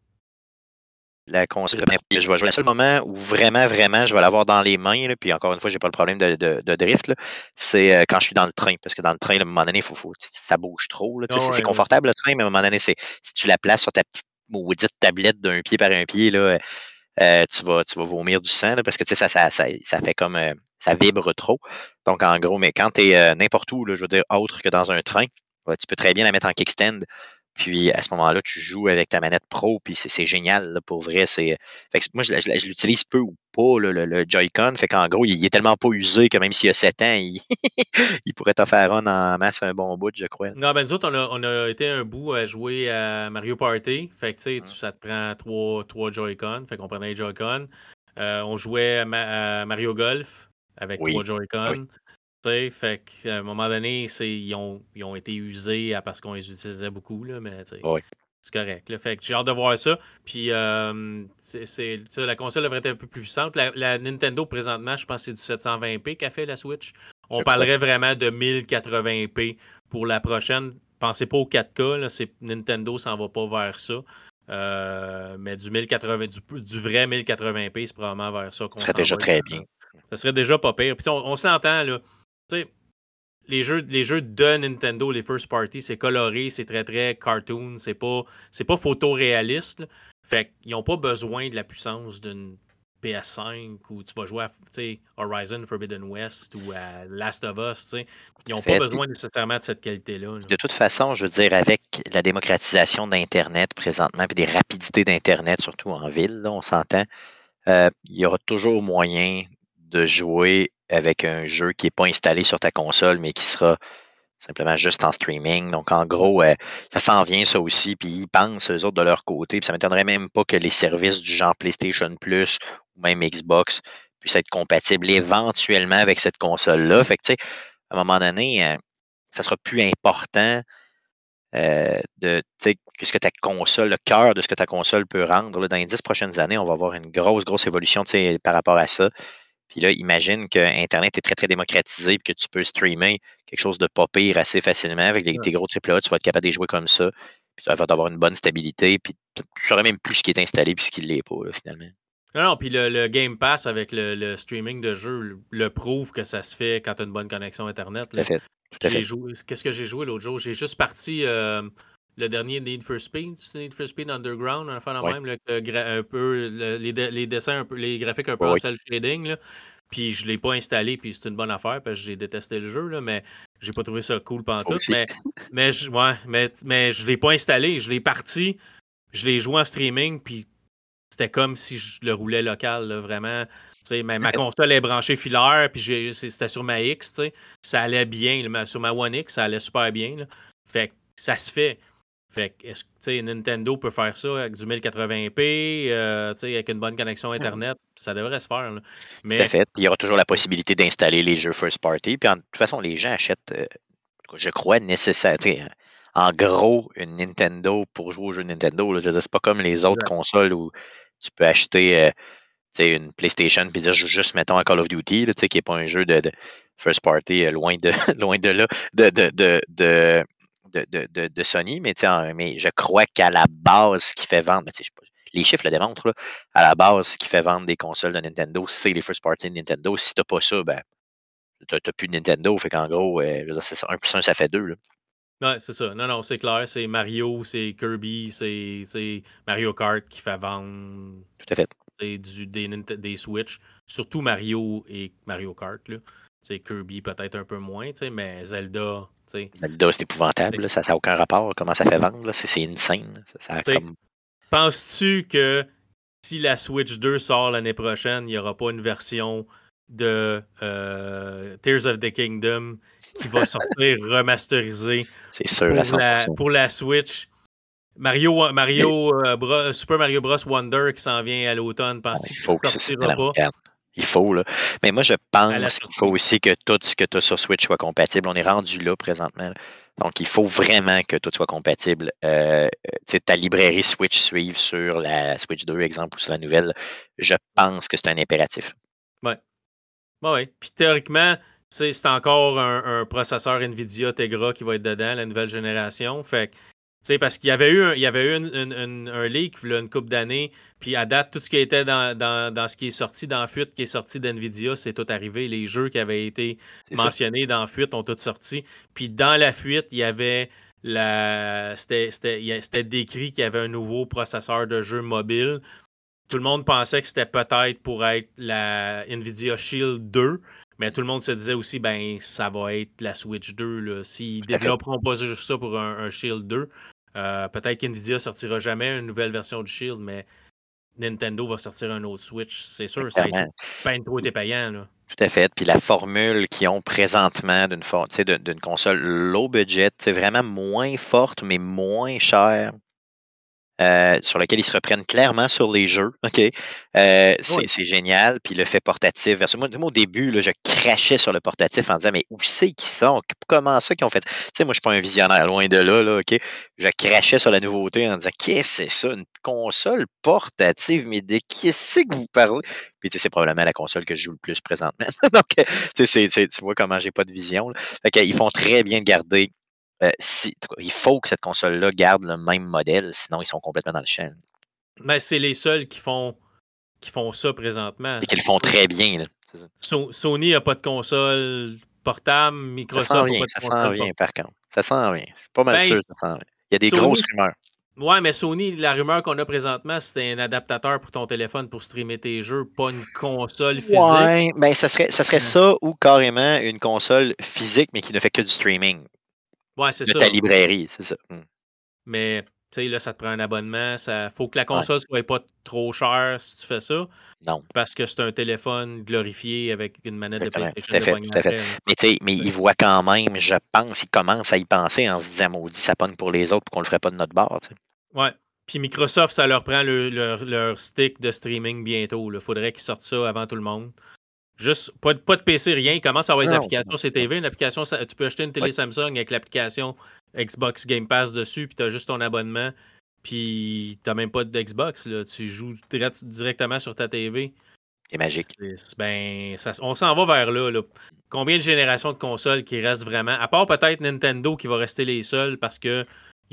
la console. Je vais jouer. Le seul moment où vraiment, vraiment, je vais l'avoir dans les mains, puis encore une fois, j'ai pas le problème de, de, drift, c'est euh, quand je suis dans le train. Parce que dans le train, à un moment donné, faut, faut, ça bouge trop. Ah c'est confortable le train, mais à un moment donné, si tu la places sur ta petite maudite tablette d'un pied par un pied, là, euh, tu, vas, tu vas vomir du sang parce que ça, ça, ça, ça fait comme euh, ça vibre trop. Donc en gros, mais quand tu es n'importe où, je veux dire, autre que dans un train, tu peux très bien la mettre en kickstand Puis à ce moment-là, tu joues avec ta manette pro, puis c'est génial, pour vrai. C'est, moi, je, l'utilise peu ou pas, le, Joy-Con. Fait qu'en gros, il, est tellement pas usé que même s'il y a 7 ans, il, pourrait t'en faire un en masse un bon bout, je crois. Non, ben nous autres, on a, été un bout à jouer à Mario Party. Fait que tu sais, mmh. ça te prend trois, trois Joy-Con. Fait qu'on prenait les Joy-Con. Euh, on jouait à, Mario Golf avec trois Joy-Con. Fait qu'à un moment donné, ils ont, ils ont été usés parce qu'on les utilisait beaucoup, là, mais c'est correct. Fait que j'ai hâte de voir ça. Puis c'est, la console devrait être un peu plus puissante. La, Nintendo, présentement, je pense que c'est du 720p qu'a fait la Switch. On parlerait vraiment de 1080p pour la prochaine. Pensez pas au 4K, là, Nintendo s'en va pas vers ça. Euh, mais du, 1080, du, vrai 1080p, c'est probablement vers ça qu'on Ça serait déjà très bien. Ça serait déjà pas pire. Puis on, on s'entend, là sais, les jeux, les jeux de Nintendo, les first party, c'est coloré, c'est très très cartoon, c'est pas, c'est pas photoréaliste. Fait qu'ils n'ont pas besoin de la puissance d'une PS5 ou tu vas jouer à Horizon Forbidden West ou à Last of Us. Ils n'ont pas besoin nécessairement de cette qualité-là. De toute façon, je veux dire, avec la démocratisation d'Internet présentement, et des rapidités d'Internet, surtout en ville, on s'entend, euh, il y aura toujours moyen de jouer avec un jeu qui n'est pas installé sur ta console, mais qui sera simplement juste en streaming. Donc, en gros, euh, ça s'en vient, ça aussi. Puis, ils pensent, eux autres, de leur côté. Puis, ça ne m'étonnerait même pas que les services du genre PlayStation Plus ou même Xbox puissent être compatibles éventuellement avec cette console-là. Fait que, tu sais, à un moment donné, euh, ça sera plus important euh, de ce que ta console, le cœur de ce que ta console peut rendre. dans les dix prochaines années, on va avoir une grosse, grosse évolution par rapport à ça. Puis là, imagine que Internet est très, très démocratisé et que tu peux streamer quelque chose de pas pire assez facilement avec tes gros AAA, tu vas être capable de jouer comme ça. Puis ça va avoir une bonne stabilité. Puis je saurais même plus ce qui est installé puis ce qui ne l'est pas, finalement. Non, non, puis le, Game Pass avec le, streaming de jeux le, prouve que ça se fait quand tu as une bonne connexion Internet. Tout à fait. Qu'est-ce que j'ai joué l'autre jour? J'ai juste parti euh, le dernier Need for Speed, Need for Speed Underground, un la même, un peu, les, dessins, un peu, les graphiques un peu en cel shading. Puis je ne l'ai pas installé, puis c'est une bonne affaire, parce que j'ai détesté le jeu, là, mais j'ai pas trouvé ça cool pendant tout. Mais, mais, je, ouais, mais, mais je l'ai pas installé, je l'ai parti, je l'ai joué en streaming, puis c'était comme si je le roulais local, vraiment. Ma, ma, console est branchée filaire, puis c'était sur ma X, ça allait bien. sur ma One X, ça allait super bien. Là. Fait que ça se fait. Fait que, est-ce que Nintendo peut faire ça avec du 1080p, euh, avec une bonne connexion mmh. Internet? Ça devrait se faire. Mais... Tout à fait. il y aura toujours la possibilité d'installer les jeux first party. Puis, en, de toute façon, les gens achètent, euh, je crois, nécessaire. En gros, une Nintendo pour jouer aux jeux Nintendo. Ce n'est pas comme les autres consoles où tu peux acheter euh, une PlayStation puis dire juste mettons un Call of Duty, qui n'est pas un jeu de, first party loin de loin de là, de, de, de de, de, Sony, mais, mais je crois qu'à la base, ce qui fait vendre, les chiffres le démontrent, à la base, ce qui fait vendre des consoles de Nintendo, c'est les first party de Nintendo. Si tu n'as pas ça, ben, tu n'as plus de Nintendo. Fait qu'en gros, euh, c'est 1 plus 1, ça fait 2. Là. Ouais, c'est ça. Non, non, c'est clair. C'est Mario, c'est Kirby, c'est Mario Kart qui fait vendre. Tout à fait. Du, des, des Switch. Surtout Mario et Mario Kart. Là. Kirby peut-être un peu moins, mais Zelda. Zelda, c'est épouvantable, ça n'a aucun rapport. Comment ça fait vendre? C'est insane. Ça, comme... Penses-tu que si la Switch 2 sort l'année prochaine, il n'y aura pas une version de euh, Tears of the Kingdom qui va sortir remasterisée pour, la, pour la Switch? Mario, Mario euh, Super Mario Bros. Wonder qui s'en vient à l'automne, penses-tu que ça sortira pas? Il faut, là. Mais moi, je pense qu'il faut aussi que tout ce que tu as sur Switch soit compatible. On est rendu là présentement. Donc, il faut vraiment que tout soit compatible. Euh, ta librairie Switch suive sur la Switch 2, exemple, ou sur la nouvelle. Je pense que c'est un impératif. Oui. Oui, Puis théoriquement, c'est encore un, un, processeur NVIDIA Tegra qui va être dedans, la nouvelle génération. Fait que sais, parce qu'il y avait eu un, il y avait eu un leak là, une couple d'années, puis à date, tout ce qui était dans, dans, ce qui est sorti dans Fuite, qui est sorti d'NVIDIA, c'est tout arrivé. Les jeux qui avaient été mentionnés dans Fuite ont tous sorti. Puis dans la fuite, il y avait la. C'était décrit qu'il y avait un nouveau processeur de jeu mobile. Tout le monde pensait que c'était peut-être pour être la Nvidia Shield 2. Mais tout le monde se disait aussi, ben, ça va être la Switch 2. S'ils ne développeront pas juste ça pour un, un Shield 2, Euh, peut-être qu'NVIDIA sortira jamais une nouvelle version du Shield, mais Nintendo va sortir un autre Switch, c'est sûr. Ça a été peine trop payant. Là. Tout à fait. Puis la formule qu'ils ont présentement d'une d'une console low budget, c'est vraiment moins forte, mais moins chère euh, sur lequel ils se reprennent clairement sur les jeux. OK? Euh, c'est génial. Puis le fait portatif. Moi, au début, là, je crachais sur le portatif en disant Mais où c'est qu'ils sont? Comment ça qu'ils ont fait? Tu sais, moi, je ne suis pas un visionnaire, loin de là, là, OK? Je crachais sur la nouveauté en disant Qu'est-ce que c'est ça? Une console portative, mais de qui c'est que vous parlez? Puis c'est probablement la console que je joue le plus présentement. Donc, tu vois comment j'ai pas de vision. ils font très bien de garder euh, il faut que cette console-là garde le même modèle, sinon ils sont complètement dans le champ. Mais c'est les seuls qui font, qui font ça présentement. Et qu'ils le font très bien. Sony n'a pas de console portable, Microsoft n'a pas de ça console. Ça s'en vient, par contre. Ça s'en vient. Je suis pas mal ben, sûr que ça s'en vient. Il y a des grosses rumeurs. Ouais, mais Sony, la rumeur qu'on a présentement, c'était un adaptateur pour ton téléphone pour streamer tes jeux, pas une console physique. Ouais, mais ben, serait, ça serait ça ou carrément une console physique, mais qui ne fait que du streaming. Ouais, c'est ça. ta librairie, c'est ça. Mmh. Mais, tu sais, là, ça te prend un abonnement. Il faut que la console soit pas trop chère si tu fais ça. Non. Parce que c'est un téléphone glorifié avec une manette de PlayStation. Tout à fait, tout à fait. Mais, tu sais, mais ils voient quand même, je pense, ils commencent à y penser en se disant, maudit, ça pogne pour les autres pour qu'on le ferait pas de notre bord. Tu sais. Ouais. Puis Microsoft, ça leur prend leur, stick de streaming bientôt. Il faudrait qu'ils sortent ça avant tout le monde. Juste, pas de, pas de PC, rien. Commence à avoir des applications CTV. Une application, tu peux acheter une télé Samsung avec l'application Xbox Game Pass dessus, puis tu as juste ton abonnement, puis tu même pas d'Xbox. Tu joues directement sur ta TV. C'est magique. Ben, on s'en va vers là, Combien de générations de consoles qui restent vraiment, à part peut-être Nintendo qui va rester les seuls parce qu'ils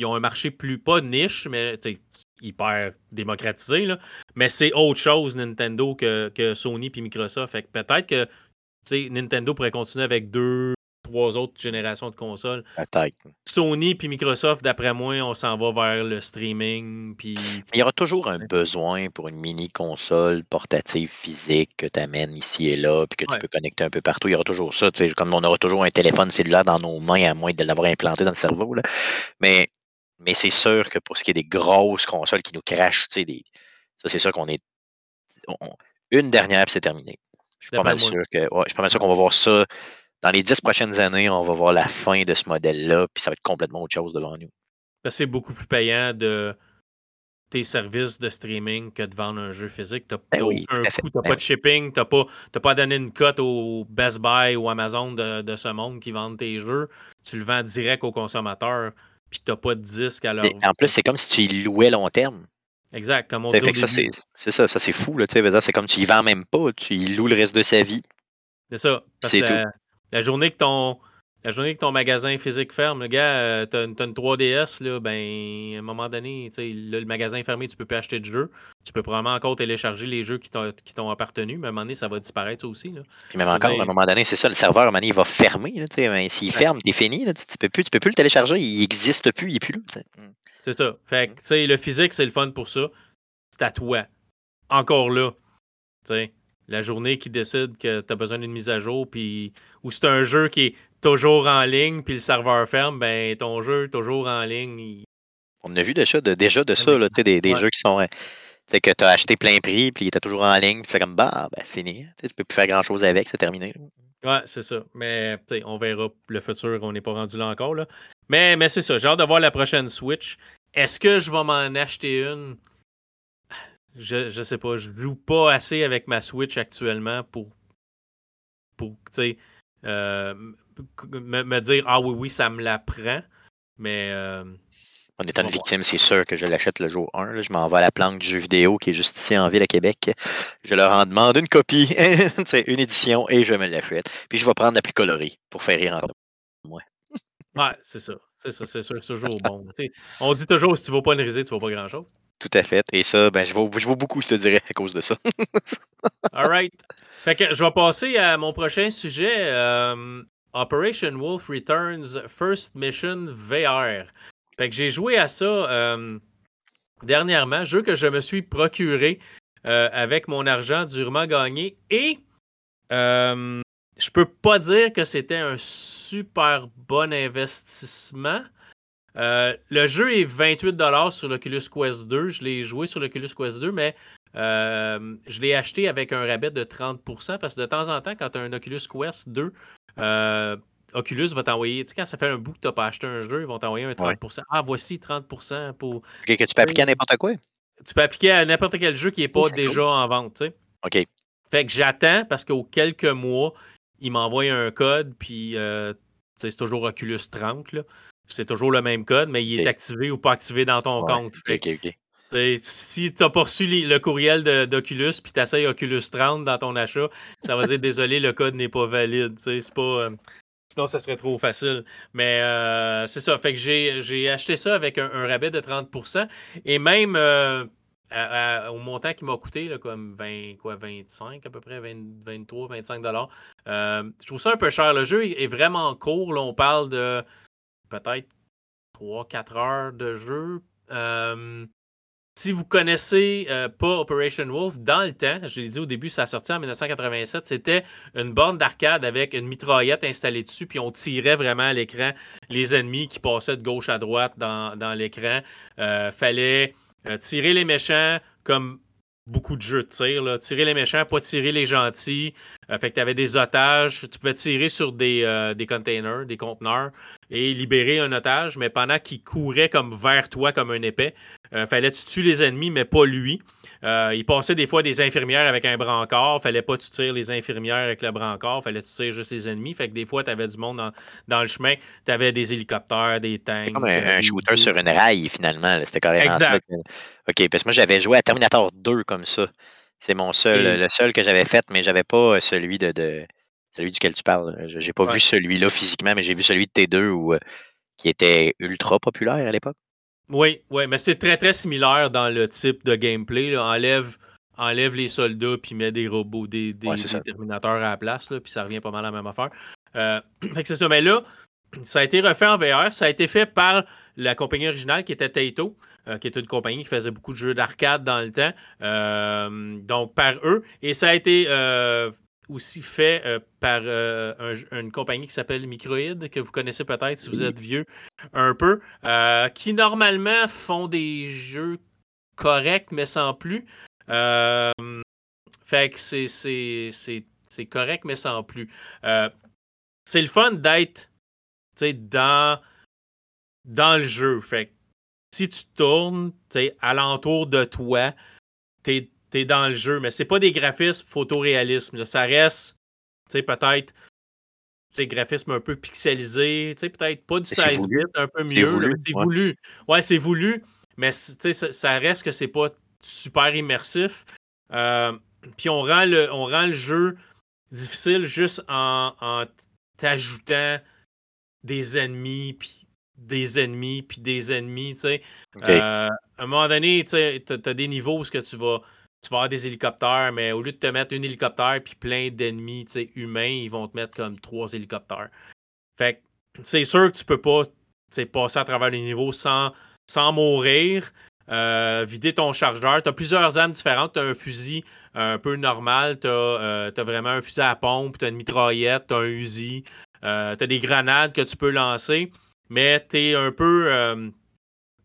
ont un marché plus, pas niche, mais hyper démocratisé, là. mais c'est autre chose Nintendo que, que Sony puis Microsoft. Fait que peut-être que Nintendo pourrait continuer avec deux, trois autres générations de consoles. Peut-être. Sony puis Microsoft, d'après moi, on s'en va vers le streaming. Puis... Il y aura toujours un besoin pour une mini console portative physique que tu amènes ici et là, puis que tu peux connecter un peu partout. Il y aura toujours ça. Comme on aura toujours un téléphone cellulaire dans nos mains, à moins de l'avoir implanté dans le cerveau. Là. Mais mais c'est sûr que pour ce qui est des grosses consoles qui nous crachent, des... ça, c'est sûr qu'on est. Une dernière, puis c'est terminé. Je suis pas mal sûr que. je suis pas mal sûr qu'on va voir ça. Dans les dix prochaines années, on va voir la fin de ce modèle-là, puis ça va être complètement autre chose devant nous. C'est beaucoup plus payant de tes services de streaming que de vendre un jeu physique. Tu n'as ben ben pas de shipping, tu n'as pas, pas donné une cote au Best Buy ou Amazon de, de, ce monde qui vendent tes jeux. Tu le vends direct au consommateur puis t'as pas de disque à leur. en plus, c'est comme si tu louais long terme. Exact, comme on dit. ça, c'est ça, ça c'est fou. C'est comme tu y vends même pas, tu y loues le reste de sa vie. C'est ça. C'est tout. La journée que ton la journée que ton magasin physique ferme, le gars, euh, t'as une, 3DS, là, ben, à un moment donné, le magasin est fermé, tu peux plus acheter de jeux. Tu peux probablement encore télécharger les jeux qui t'ont appartenu, mais à un moment donné, ça va disparaître aussi. Là. Puis même encore, à un moment donné, c'est ça, le serveur, à un moment donné, il va fermer. Ben, s'il ferme, t'es fini. Là, tu, peux plus, tu peux plus le télécharger, il n'existe plus, il n'est plus là. Mm. C'est ça. Fait que, tu sais, le physique, c'est le fun pour ça. C'est à toi. Encore là. Tu sais, la journée qui décide que tu as besoin d'une mise à jour, puis ou c'est un jeu qui est toujours en ligne, puis le serveur ferme, ben ton jeu toujours en ligne. On a vu déjà de, déjà de ça, là, des, des jeux qui sont. C'est que tu as acheté plein prix, puis il était toujours en ligne, tu fais comme bah, ben c'est fini. Tu peux plus faire grand chose avec, c'est terminé. Ouais, c'est ça. Mais on verra le futur, on n'est pas rendu là encore. Là. Mais, mais c'est ça, j'ai hâte de voir la prochaine Switch. Est-ce que je vais m'en acheter une? Je, je sais pas, je joue pas assez avec ma Switch actuellement pour, pour tu sais, euh, me, dire Ah oui, oui, ça me la prend. Mais. Euh, en étant une victime, c'est sûr que je l'achète le jour 1. Je m'en vais à la planque du jeu vidéo qui est juste ici en ville à Québec. Je leur en demande une copie, une édition, et je me l'achète. Puis je vais prendre la plus colorée pour faire rire en moi. ouais, c'est ça. C'est ça, c'est sûr, c'est toujours bon. on dit toujours si tu ne vas pas une risée, tu ne vas pas grand-chose. Tout à fait. Et ça, ben, je, vaux, je beaucoup, je te dirais, à cause de ça. All right. Fait que je vais passer à mon prochain sujet. Euh, Operation Wolf Returns First Mission VR. Fait que j'ai joué à ça euh, dernièrement, jeu que je me suis procuré euh, avec mon argent durement gagné et euh, je peux pas dire que c'était un super bon investissement. le jeu est 28$ sur l'Oculus Quest 2. Je l'ai joué sur l'Oculus Quest 2, mais je l'ai acheté avec un rabais de 30% parce que de temps en temps, quand tu as un Oculus Quest 2, Oculus va t'envoyer, tu sais, quand ça fait un bout que tu n'as pas acheté un jeu, ils vont t'envoyer un 30%. Ah, voici 30% pour. OK, que tu peux appliquer à n'importe quoi? Tu peux appliquer à n'importe quel jeu qui n'est pas déjà en vente, tu sais. OK. Fait que j'attends parce qu'au quelques mois, il m'envoie un code, puis euh, c'est toujours Oculus 30, là. C'est toujours le même code, mais il est activé ou pas activé dans ton compte. OK, Si tu n'as pas reçu le courriel d'Oculus puis tu essayes Oculus 30 dans ton achat, ça va dire désolé, le code n'est pas valide. C'est pas. Euh, Sinon, ça serait trop facile. Mais euh, c'est ça. Fait que j'ai acheté ça avec un, rabais de 30% Et même euh, au montant qui m'a coûté, comme 20, quoi, 25 à peu près, 23, 25 dollars. Euh, je trouve ça un peu cher. Le jeu est vraiment court. Là, on parle de peut-être 3-4 heures de jeu. Si vous connaissez euh, pas Operation Wolf, dans le temps, je l'ai dit au début, ça a sorti en 1987, c'était une borne d'arcade avec une mitraillette installée dessus, puis on tirait vraiment à l'écran les ennemis qui passaient de gauche à droite dans, l'écran. Euh, fallait euh, tirer les méchants comme beaucoup de jeux de tir. Tirer les méchants, pas tirer les gentils. Fait que tu avais des otages. Tu pouvais tirer sur des, des containers, des conteneurs et libérer un otage, mais pendant qu'il courait comme vers toi comme un épée, euh, fallait tu tuer les ennemis, mais pas lui. Euh, il passait des fois des infirmières avec un brancard. Fallait pas tu tires les infirmières avec le brancard. Fallait tu tires juste les ennemis. Fait que des fois, tu avais du monde dans, le chemin. Tu avais des hélicoptères, des tanks. C'est comme un, shooter sur une rail, finalement. C'était carrément ça. OK, parce que moi, j'avais joué à Terminator 2 comme ça. C'est mon seul, le seul que j'avais fait, mais j'avais pas celui de, celui duquel tu parles. J'ai pas vu celui-là physiquement, mais j'ai vu celui de T2 où, qui était ultra populaire à l'époque. Oui, oui, mais c'est très, très similaire dans le type de gameplay. Enlève, enlève les soldats puis met des robots, des, des, Terminateurs à la place, là, puis ça revient pas mal à la même affaire. Euh, fait que c'est ça. Mais là, ça a été refait en VR. Ça a été fait par la compagnie originale qui était Taito, euh, qui était une compagnie qui faisait beaucoup de jeux d'arcade dans le temps. Euh, donc, par eux. Et ça a été aussi fait euh, par euh, une compagnie qui s'appelle Microïd, que vous connaissez peut-être si vous êtes vieux un peu, euh, qui normalement font des jeux corrects, mais sans plus. fait que c'est correct, mais sans plus. c'est le fun d'être dans, dans le jeu. Fait si tu tournes alentour de toi, t'es tu dans le jeu. Mais c'est pas des graphismes photoréalisme. Ça reste, tu sais, peut-être des graphismes un peu pixelisés, tu sais, peut-être pas du 16 bits, un peu mieux. C'est voulu. Ouais, c'est voulu, mais ça, ça reste que c'est pas super immersif. Euh, puis on rend, le, on rend le jeu difficile juste en, en t'ajoutant des ennemis, puis des ennemis, puis des ennemis, tu sais. Euh, à un moment donné, tu as, des niveaux où ce que tu vas tu vas avoir des hélicoptères, mais au lieu de te mettre un hélicoptère puis plein d'ennemis humains, ils vont te mettre comme trois hélicoptères. Fait que c'est sûr que tu peux pas passer à travers les niveaux sans, sans mourir. Euh, vider ton chargeur. Tu as plusieurs armes différentes. Tu as un fusil un peu normal. Tu as, euh, vraiment un fusil à pompe. Tu as une mitraillette. Tu as un Uzi. Euh, tu as des grenades que tu peux lancer. Mais tu es un peu.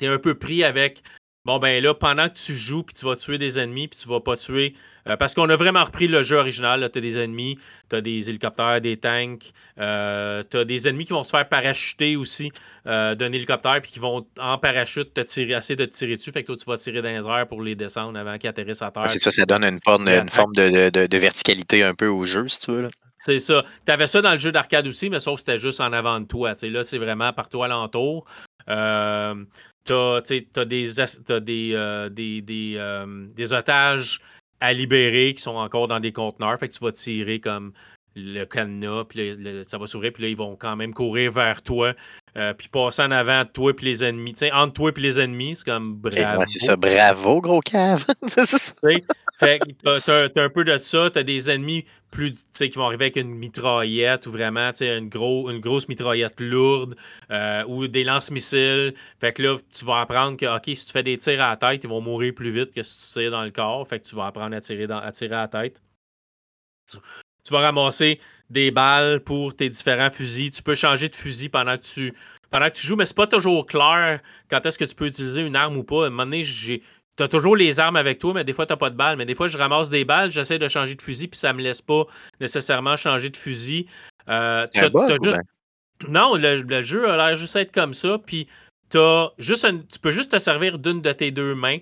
es un peu pris avec Bon, ben là, pendant que tu joues, puis tu vas tuer des ennemis, puis tu vas pas tuer. Euh, parce qu'on a vraiment repris le jeu original. Tu as des ennemis, tu as des hélicoptères, des tanks, euh, tu as des ennemis qui vont se faire parachuter aussi euh, d'un hélicoptère, puis qui vont en parachute te tirer, essayer de te tirer dessus. Fait que toi, tu vas tirer dans les airs pour les descendre avant qu'ils atterrissent à terre. c'est ça, ça donne une forme, une forme de, verticalité un peu au jeu, si tu veux. C'est ça. Tu avais ça dans le jeu d'arcade aussi, mais sauf que c'était juste en avant de toi. là, c'est vraiment par toi alentour. Euh, tu as, des, euh, euh, des, otages à libérer qui sont encore dans des conteneurs. Fait que tu vas tirer comme le cadenas, puis ça va s'ouvrir, puis là, ils vont quand même courir vers toi, euh, puis passer en avant de toi, puis les ennemis. sais, entre toi et les ennemis, c'est comme bravo. c'est ça, bravo, gros cave. fait que t'as, un peu de ça, t'as des ennemis plus, qui vont arriver avec une mitraillette ou vraiment, une, gros, une grosse mitraillette lourde euh, ou des lance-missiles. Fait que là, tu vas apprendre que, OK, si tu fais des tirs à la tête, ils vont mourir plus vite que si tu tires dans le corps. Fait que tu vas apprendre à tirer, dans, à tirer à la tête. Tu, vas ramasser des balles pour tes différents fusils. Tu peux changer de fusil pendant que tu, pendant que tu joues, mais c'est pas toujours clair quand est-ce que tu peux utiliser une arme ou pas. À un moment donné, j'ai. T'as toujours les armes avec toi, mais des fois, t'as pas de balles. Mais des fois, je ramasse des balles, j'essaie de changer de fusil, puis ça me laisse pas nécessairement changer de fusil. Euh, Non, le, jeu a l'air juste être comme ça. Puis juste tu peux juste te servir d'une de tes deux mains.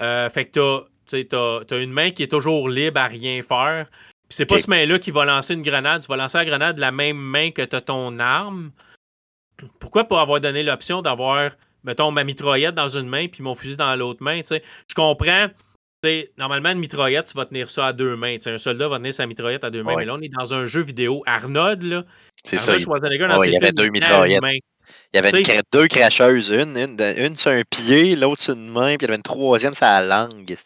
Euh, fait que t'as as, une main qui est toujours libre à rien faire. Puis c'est pas ce main-là qui va lancer une grenade. Tu vas lancer la grenade de la même main que tu as ton arme pourquoi pas avoir donné l'option d'avoir, mettons, ma mitraillette dans une main puis mon fusil dans l'autre main, Je comprends. normalement, une mitraillette, tu vas tenir ça à deux mains. un soldat va tenir sa mitraillette à deux mains. Mais là, on est dans un jeu vidéo. Arnold, là. C'est ça. Il... il y avait deux mitraillettes. Il y avait deux cracheuses, une, une, sur un pied, l'autre sur une main, puis il y avait une troisième sur la langue.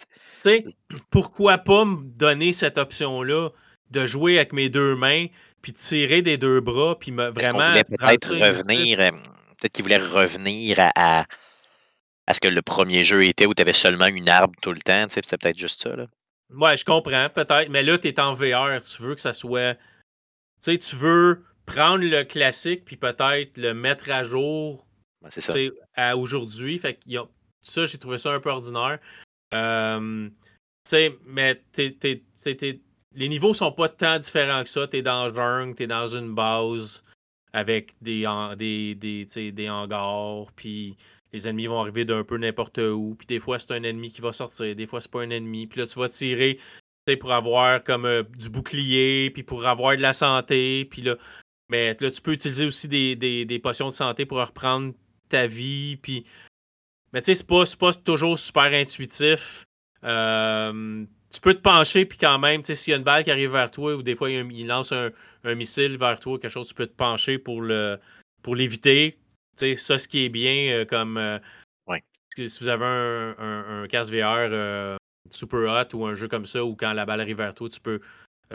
Pourquoi pas me donner cette option-là de jouer avec mes deux mains, puis tirer des deux bras, puis me, vraiment. peut-être revenir, euh, peut-être qu'il voulait revenir à, à, ce que le premier jeu était où tu avais seulement une arme tout le temps, c'est peut-être juste ça. Là. Ouais, je comprends, peut-être, mais là, tu es en VR, tu veux que ça soit. Tu sais, tu veux prendre le classique, puis peut-être le mettre à jour à aujourd'hui. Fait que ça, j'ai trouvé ça un peu ordinaire. Euh, tu sais, mais t'es, les niveaux sont pas tant différents que ça. Tu es dans jungle, tu es dans une base avec des, des, des, des hangars, puis les ennemis vont arriver d'un peu n'importe où, puis des fois c'est un ennemi qui va sortir, des fois c'est pas un ennemi, puis là tu vas tirer pour avoir comme euh, du bouclier, puis pour avoir de la santé, puis là, mais là tu peux utiliser aussi des, des potions de santé pour reprendre ta vie, puis mais tu sais, c'est pas, pas toujours super intuitif. Euh, tu peux te pencher, puis quand même, s'il y a une balle qui arrive vers toi, ou des fois il, lance un, missile vers toi, quelque chose, tu peux te pencher pour le pour l'éviter. Ça, ce qui est bien, euh, comme euh, si vous avez un, un, casse VR euh, super hot ou un jeu comme ça, où quand la balle arrive vers toi, tu peux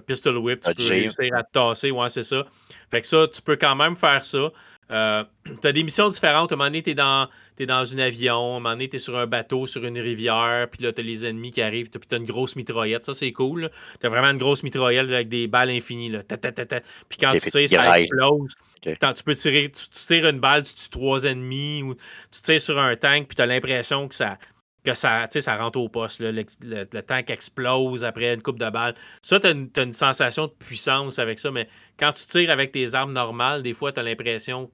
pistol whip, tu peux réussir à te tasser, ouais, c'est ça. Fait que ça, tu peux quand même faire ça. Euh, tu as des missions différentes. À un moment donné, tu es dans, dans un avion, à un moment donné, tu es sur un bateau, sur une rivière, puis là, tu as les ennemis qui arrivent, puis tu as une grosse mitraillette. Ça, c'est cool. Tu as vraiment une grosse mitraillette avec des balles infinies. Là. Puis quand tu tires, ça explose. Quand tu peux tirer, tu, tires une balle, tu tues trois ennemis, ou tu tires sur un tank, puis tu as l'impression que ça, que ça, ça rentre au poste. Le, tank explose après une coupe de balles. Ça, tu as, une sensation de puissance avec ça, mais quand tu tires avec tes armes normales, des fois, tu as l'impression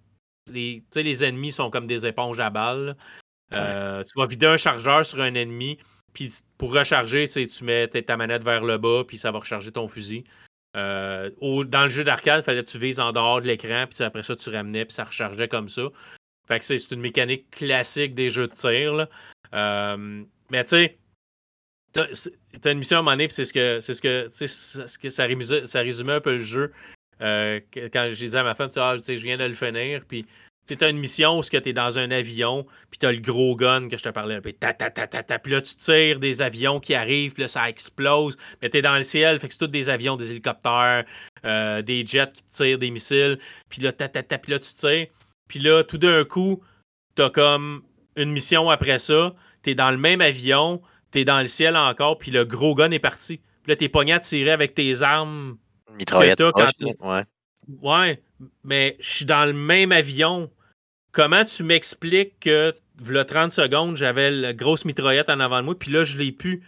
les, les ennemis sont comme des éponges à balles. Euh, tu vas vider un chargeur sur un ennemi, puis pour recharger, tu mets ta manette vers le bas, puis ça va recharger ton fusil. Euh, dans le jeu d'arcade, il fallait que tu vises en dehors de l'écran, puis après ça, tu ramenais, puis ça rechargeait comme ça. Fait que c'est une mécanique classique des jeux de tir. Euh, mais tu sais, t'as une mission à un moment donné, puis c'est ce que, c'est ce que, ce que ça, résumait, ça résumait un peu le jeu. Euh, quand j'ai dit à ma femme, ah, je viens de le finir, puis tu as une mission où tu es dans un avion, puis tu as le gros gun que je te parlais, puis ta, ta, ta, ta, puis là tu tires des avions qui arrivent, puis là ça explose, mais tu es dans le ciel, fait que c'est tous des avions, des hélicoptères, euh, des jets qui tirent des missiles, puis là, ta, ta, ta, puis là tu tires, puis là tout d'un coup, tu as comme une mission après ça, tu es dans le même avion, tu es dans le ciel encore, puis le gros gun est parti. Puis là, tu es pogné à tirer avec tes armes Mitraillette. ouais. ouais, mais je suis dans le même avion. Comment tu m'expliques que, le 30 secondes, j'avais la grosse mitraillette en avant de moi, puis là, je l'ai pu.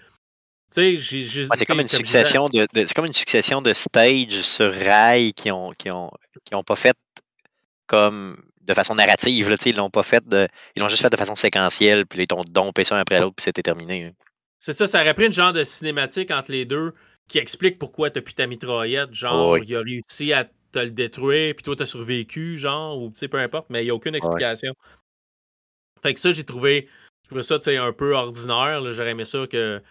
c'est comme une succession de, c'est comme une succession de stages sur rail qui ont qui ont qui ont pas fait comme de façon narrative ils l'ont pas fait de ils l'ont juste fait de façon séquentielle puis ils t'ont dompé ça un après l'autre puis c'était terminé. Hein. C'est ça, ça aurait pris une genre de cinématique entre les deux qui explique pourquoi t'as plus ta mitraillette. Genre, il a réussi à te le détruire, puis toi, t'as survécu, genre, ou tu sais, peu importe, mais il n'y a aucune explication. Fait que ça, j'ai trouvé, ça, tu sais, un peu ordinaire. J'aurais aimé ça que.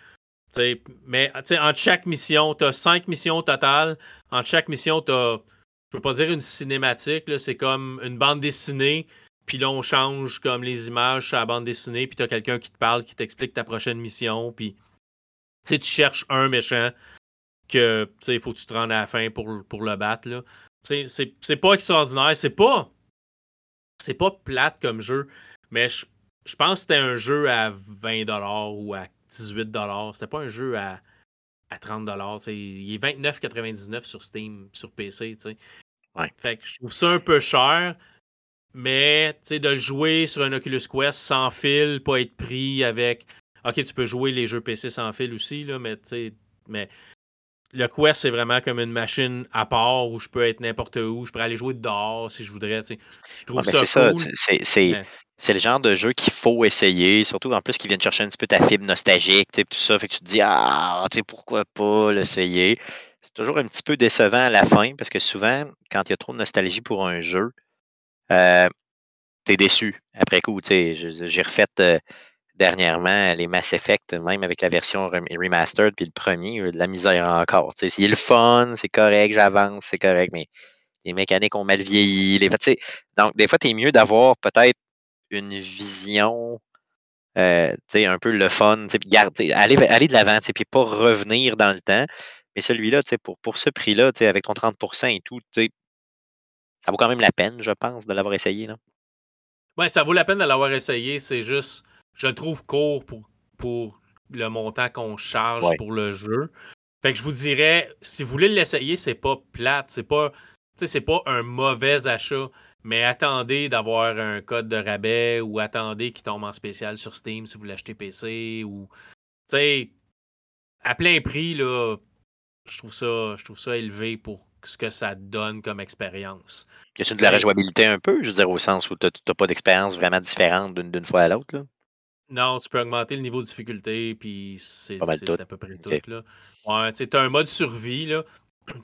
sais, mais sais, entre chaque mission, tu as cinq missions totales. Entre chaque mission, tu as, je peux pas dire une cinématique, c'est comme une bande dessinée. Puis là, on change comme les images sur la bande dessinée. Puis tu as quelqu'un qui te parle, qui t'explique ta prochaine mission. Puis tu cherches un méchant que il faut que tu te rendes à la fin pour, pour le battre. Là. C'est, pas extraordinaire. C'est pas. C'est pas plate comme jeu. Mais je, pense que c'était un jeu à 20$ ou à 18$. C'était pas un jeu à, à 30$. Il est 29,99$ sur Steam, sur PC. Ouais. Fait que je trouve ça un peu cher. Mais de jouer sur un Oculus Quest sans fil, pas être pris avec. Ok, tu peux jouer les jeux PC sans fil aussi, là, mais, mais le Quest, c'est vraiment comme une machine à part où je peux être n'importe où. Je peux aller jouer dehors si je voudrais. Je trouve ça cool. C'est le genre de jeu qu'il faut essayer, surtout en plus qu'ils viennent chercher un petit peu ta fibre nostalgique, tout ça. Fait que tu te dis, ah, pourquoi pas l'essayer? C'est toujours un petit peu décevant à la fin parce que souvent, quand il y a trop de nostalgie pour un jeu, euh, tu es déçu après coup. J'ai refait euh, dernièrement les Mass Effect, même avec la version remastered, puis le premier, de la misère encore. C'est le fun, c'est correct, j'avance, c'est correct, mais les mécaniques ont mal vieilli. Les, donc, des fois, tu es mieux d'avoir peut-être une vision, euh, un peu le fun, garder, aller, aller de l'avant, puis pas revenir dans le temps. Mais celui-là, pour, pour ce prix-là, avec ton 30% et tout, ça vaut quand même la peine, je pense, de l'avoir essayé. Là. Ça vaut la peine de l'avoir essayé. C'est juste je le trouve court pour, pour le montant qu'on charge pour le jeu. Fait que je vous dirais, si vous voulez l'essayer, c'est pas plate, c'est pas, c'est pas un mauvais achat, mais attendez d'avoir un code de rabais ou attendez qu'il tombe en spécial sur Steam si vous l'achetez PC ou, tu sais, à plein prix, là, je trouve ça, je trouve ça élevé pour ce que ça donne comme expérience. Question de la rejouabilité un peu, je veux dire, au sens où tu n'as pas d'expérience vraiment différente d'une fois à l'autre, là? Non, tu peux augmenter le niveau de difficulté, puis c'est à peu près tout. Là. Ouais, tu as un mode survie. Là.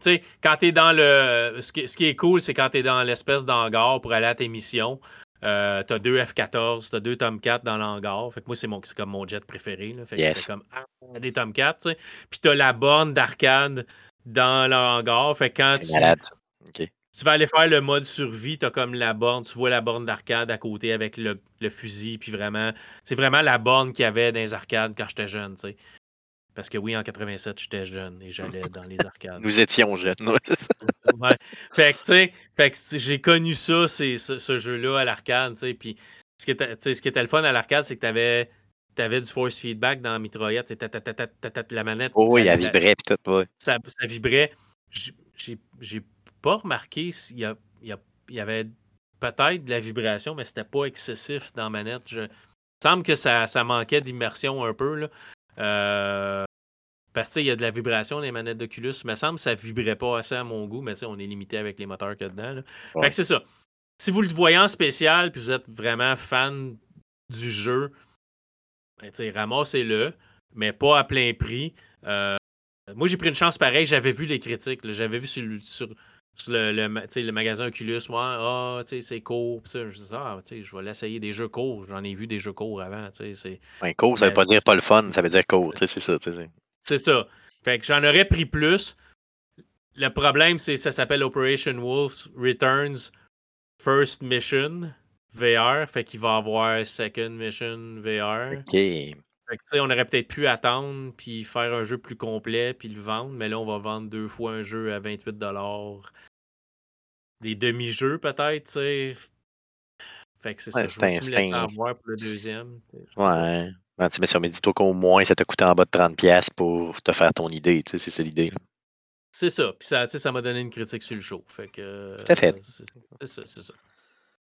sais, quand tu es dans le. Ce qui, ce qui est cool, c'est quand tu es dans l'espèce d'hangar pour aller à tes missions. Euh, t'as deux F-14, t'as deux Tomcat dans l'hangar. Fait que moi, c'est, mon, comme mon jet préféré. Là. Fait que c'est comme ah, des Tomcat, tu sais. Puis t'as la borne d'arcade dans l'hangar. Fait que quand tu, malade. OK tu vas aller faire le mode survie, tu as comme la borne, tu vois la borne d'arcade à côté avec le, fusil, puis vraiment, c'est vraiment la borne qu'il y avait dans les arcades quand j'étais jeune, tu sais. Parce que oui, en 87, j'étais jeune et j'allais dans les arcades. Nous étions jeunes. ouais. Fait que, tu sais, j'ai connu ça, ce, jeu-là à l'arcade, tu sais. Puis ce qui, était, ce qui était le fun à l'arcade, c'est que tu avais, du force feedback dans Mitraillette, la manette. Oh oui, elle vibrait, puis tout, ouais. Ça, ça vibrait. J'ai pas remarqué s'il y, y, avait peut-être de la vibration, mais c'était pas excessif dans la manette. Je... Il semble que ça, manquait d'immersion un peu. Là. Euh... Parce qu'il y a de la vibration dans les manettes d'Oculus. Il me semble que ça vibrait pas assez à mon goût, mais on est limité avec les moteurs qu'il y a dedans. Fait que c'est ça. Si vous le voyez en spécial puis vous êtes vraiment fan du jeu, ben, ramassez-le, mais pas à plein prix. Euh, moi, j'ai pris une chance pareille. J'avais vu les critiques. J'avais vu sur, sur, sur le, le, magasin Oculus, moi, ah, c'est court. Je dis, ah, je vais l'essayer des jeux courts. J'en ai vu des jeux courts avant. C'est ouais, court, ça veut pas dire pas le fun, ça veut dire court. C'est ça. C'est ça. Fait que j'en aurais pris plus. Le problème, c'est ça s'appelle Operation Wolf Returns First Mission VR. Fait qu'il va avoir Second Mission VR. OK. Fait que, on aurait peut-être pu attendre puis faire un jeu plus complet puis le vendre, mais là, on va vendre deux fois un jeu à 28 Des demi-jeux, peut-être, tu sais. Fait que c'est ça. Je vais pour le deuxième. Ouais. Ben, mais ça me dit toi qu'au moins ça t'a coûté en bas de 30$ pour te faire ton idée, tu sais, c'est ça l'idée. C'est ça. Puis ça, ça m'a donné une critique sur le show. Fait que. Tout à fait. C'est ça, c'est ça.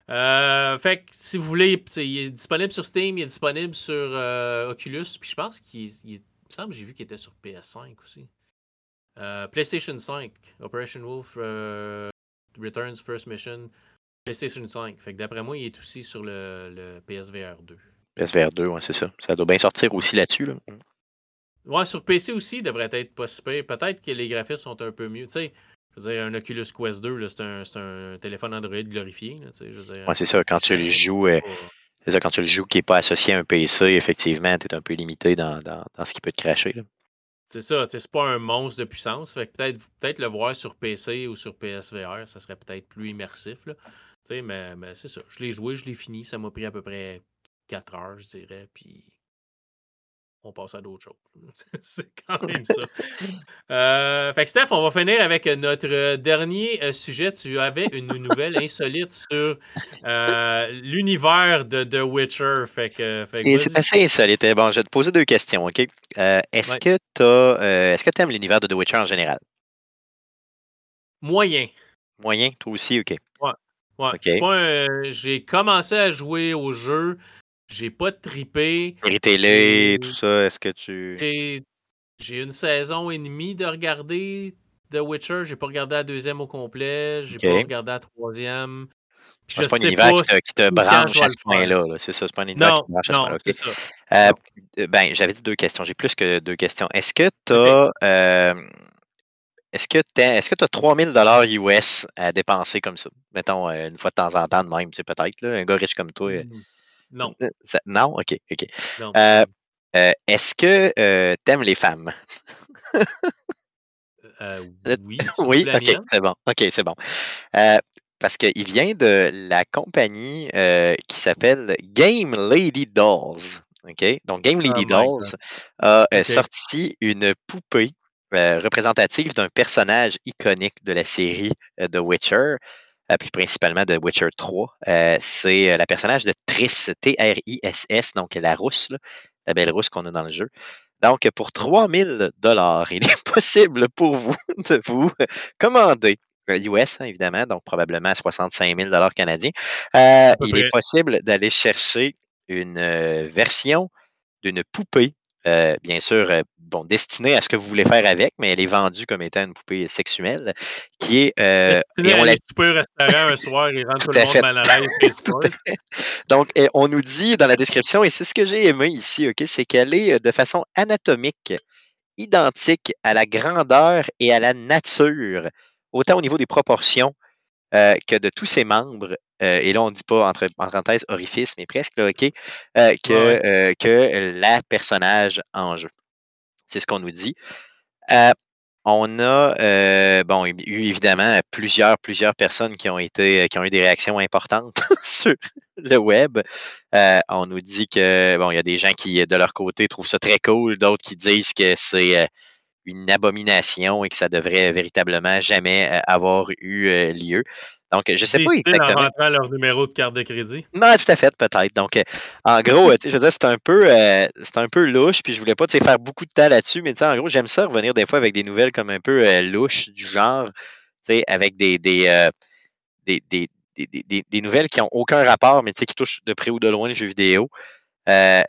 Euh, fait que si vous voulez, il est disponible sur Steam, il est disponible sur euh, Oculus, puis je pense qu'il il, me semble j'ai vu qu'il était sur PS5 aussi. Euh, PlayStation 5, Operation Wolf Returns First Mission, PlayStation 5. Fait que d'après moi, il est aussi sur le, PSVR 2. PSVR 2, ouais, c'est ça. Ça doit bien sortir aussi là-dessus. Là. Ouais, sur PC aussi, il devrait être possible. Peut-être que les graphismes sont un peu mieux. Tu sais, un Oculus Quest 2, c'est un, téléphone Android glorifié. Oui, c'est ça. Quand tu le joues, euh, c'est ça, quand tu le joues qui n'est pas associé à un PC, effectivement, tu es un peu limité dans, ce qui peut te cracher. C'est ça, c'est pas un monstre de puissance. peut-être peut le voir sur PC ou sur PSVR, ça serait peut-être plus immersif. mais, mais c'est ça. Je l'ai joué, je l'ai fini. Ça m'a pris à peu près 4 heures, je dirais. Puis on passe à d'autres choses. c'est quand même ça. Euh, fait que Steph, on va finir avec notre dernier euh, sujet. Tu avais une nouvelle insolite sur euh, l'univers de The Witcher. Fait que, c'est assez insolite. Bon, je vais te poser deux questions, OK? est-ce que tu est-ce que aimes l'univers de The Witcher en général? Moyen. Moyen, toi aussi, OK. Ouais. Ouais. J'ai commencé à jouer au jeu. J'ai pas tripé. Télé, tout ça, est-ce que tu. J'ai une saison et demie de regarder The Witcher. J'ai pas regardé la deuxième au complet. J'ai pas regardé la troisième. Ah, c'est pas un univers qui te, qui te branche à ce point-là. c'est ça, c'est pas un univers qui te branche à ce point-là. Euh, euh, ben, j'avais dit deux questions. J'ai plus que deux questions. Est-ce que tu as. Euh, est-ce que tu as, que as 3000 US à dépenser comme ça? Mettons, une fois de temps en temps, de même, peut-être, un gars riche comme toi. Mmh. Non. non? OK, OK. est-ce que tu aimes les femmes? oui. oui, OK, c'est bon. OK, c'est bon parce qu'il vient de la compagnie euh, qui s'appelle Game Lady Dolls. Donc, Game Lady oh Dolls a euh, sorti une poupée euh, représentative d'un personnage iconique de la série The Witcher, puis principalement de Witcher 3. C'est la personnage de Triss, T-R-I-S-S, donc la rousse, la belle rousse qu'on a dans le jeu. Donc, pour 3000 dollars, il est possible pour vous de vous commander US, hein, évidemment, donc probablement 65 000 canadiens. Euh, il est possible d'aller chercher une euh, version d'une poupée, euh, bien sûr, bon, destinée à ce que vous voulez faire avec, mais elle est vendue comme étant une poupée sexuelle, qui est. et on la... restaurant un soir et rendre tout, le monde mal à l'aise. donc, on nous dit dans la description, et c'est ce que j'ai aimé ici, ok, c'est qu'elle est de façon anatomique identique à la grandeur et à la nature autant au niveau des proportions euh, que de tous ses membres, euh, et là on ne dit pas entre parenthèses orifice, mais presque, OK, euh, que, que la personnage en jeu. C'est ce qu'on nous dit. on a bon, eu évidemment plusieurs, plusieurs personnes qui ont été qui ont eu des réactions importantes sur le web. on nous dit que bon, il y a des gens qui, de leur côté, trouvent ça très cool, d'autres qui disent que c'est une abomination et que ça devrait véritablement jamais euh, avoir eu euh, lieu. Donc, je ne sais pas exactement. en rentrant leur numéro de carte de crédit? Non, tout à fait, peut-être. Donc, euh, en gros, je veux dire, c'est un peu, c'est un peu louche, puis je voulais pas faire beaucoup de temps là-dessus, mais en gros, j'aime ça revenir des fois avec des nouvelles comme un peu louches du genre, avec des, des, des, des, des, des, nouvelles qui n'ont aucun rapport, mais qui touchent de près ou de loin les jeux vidéo. la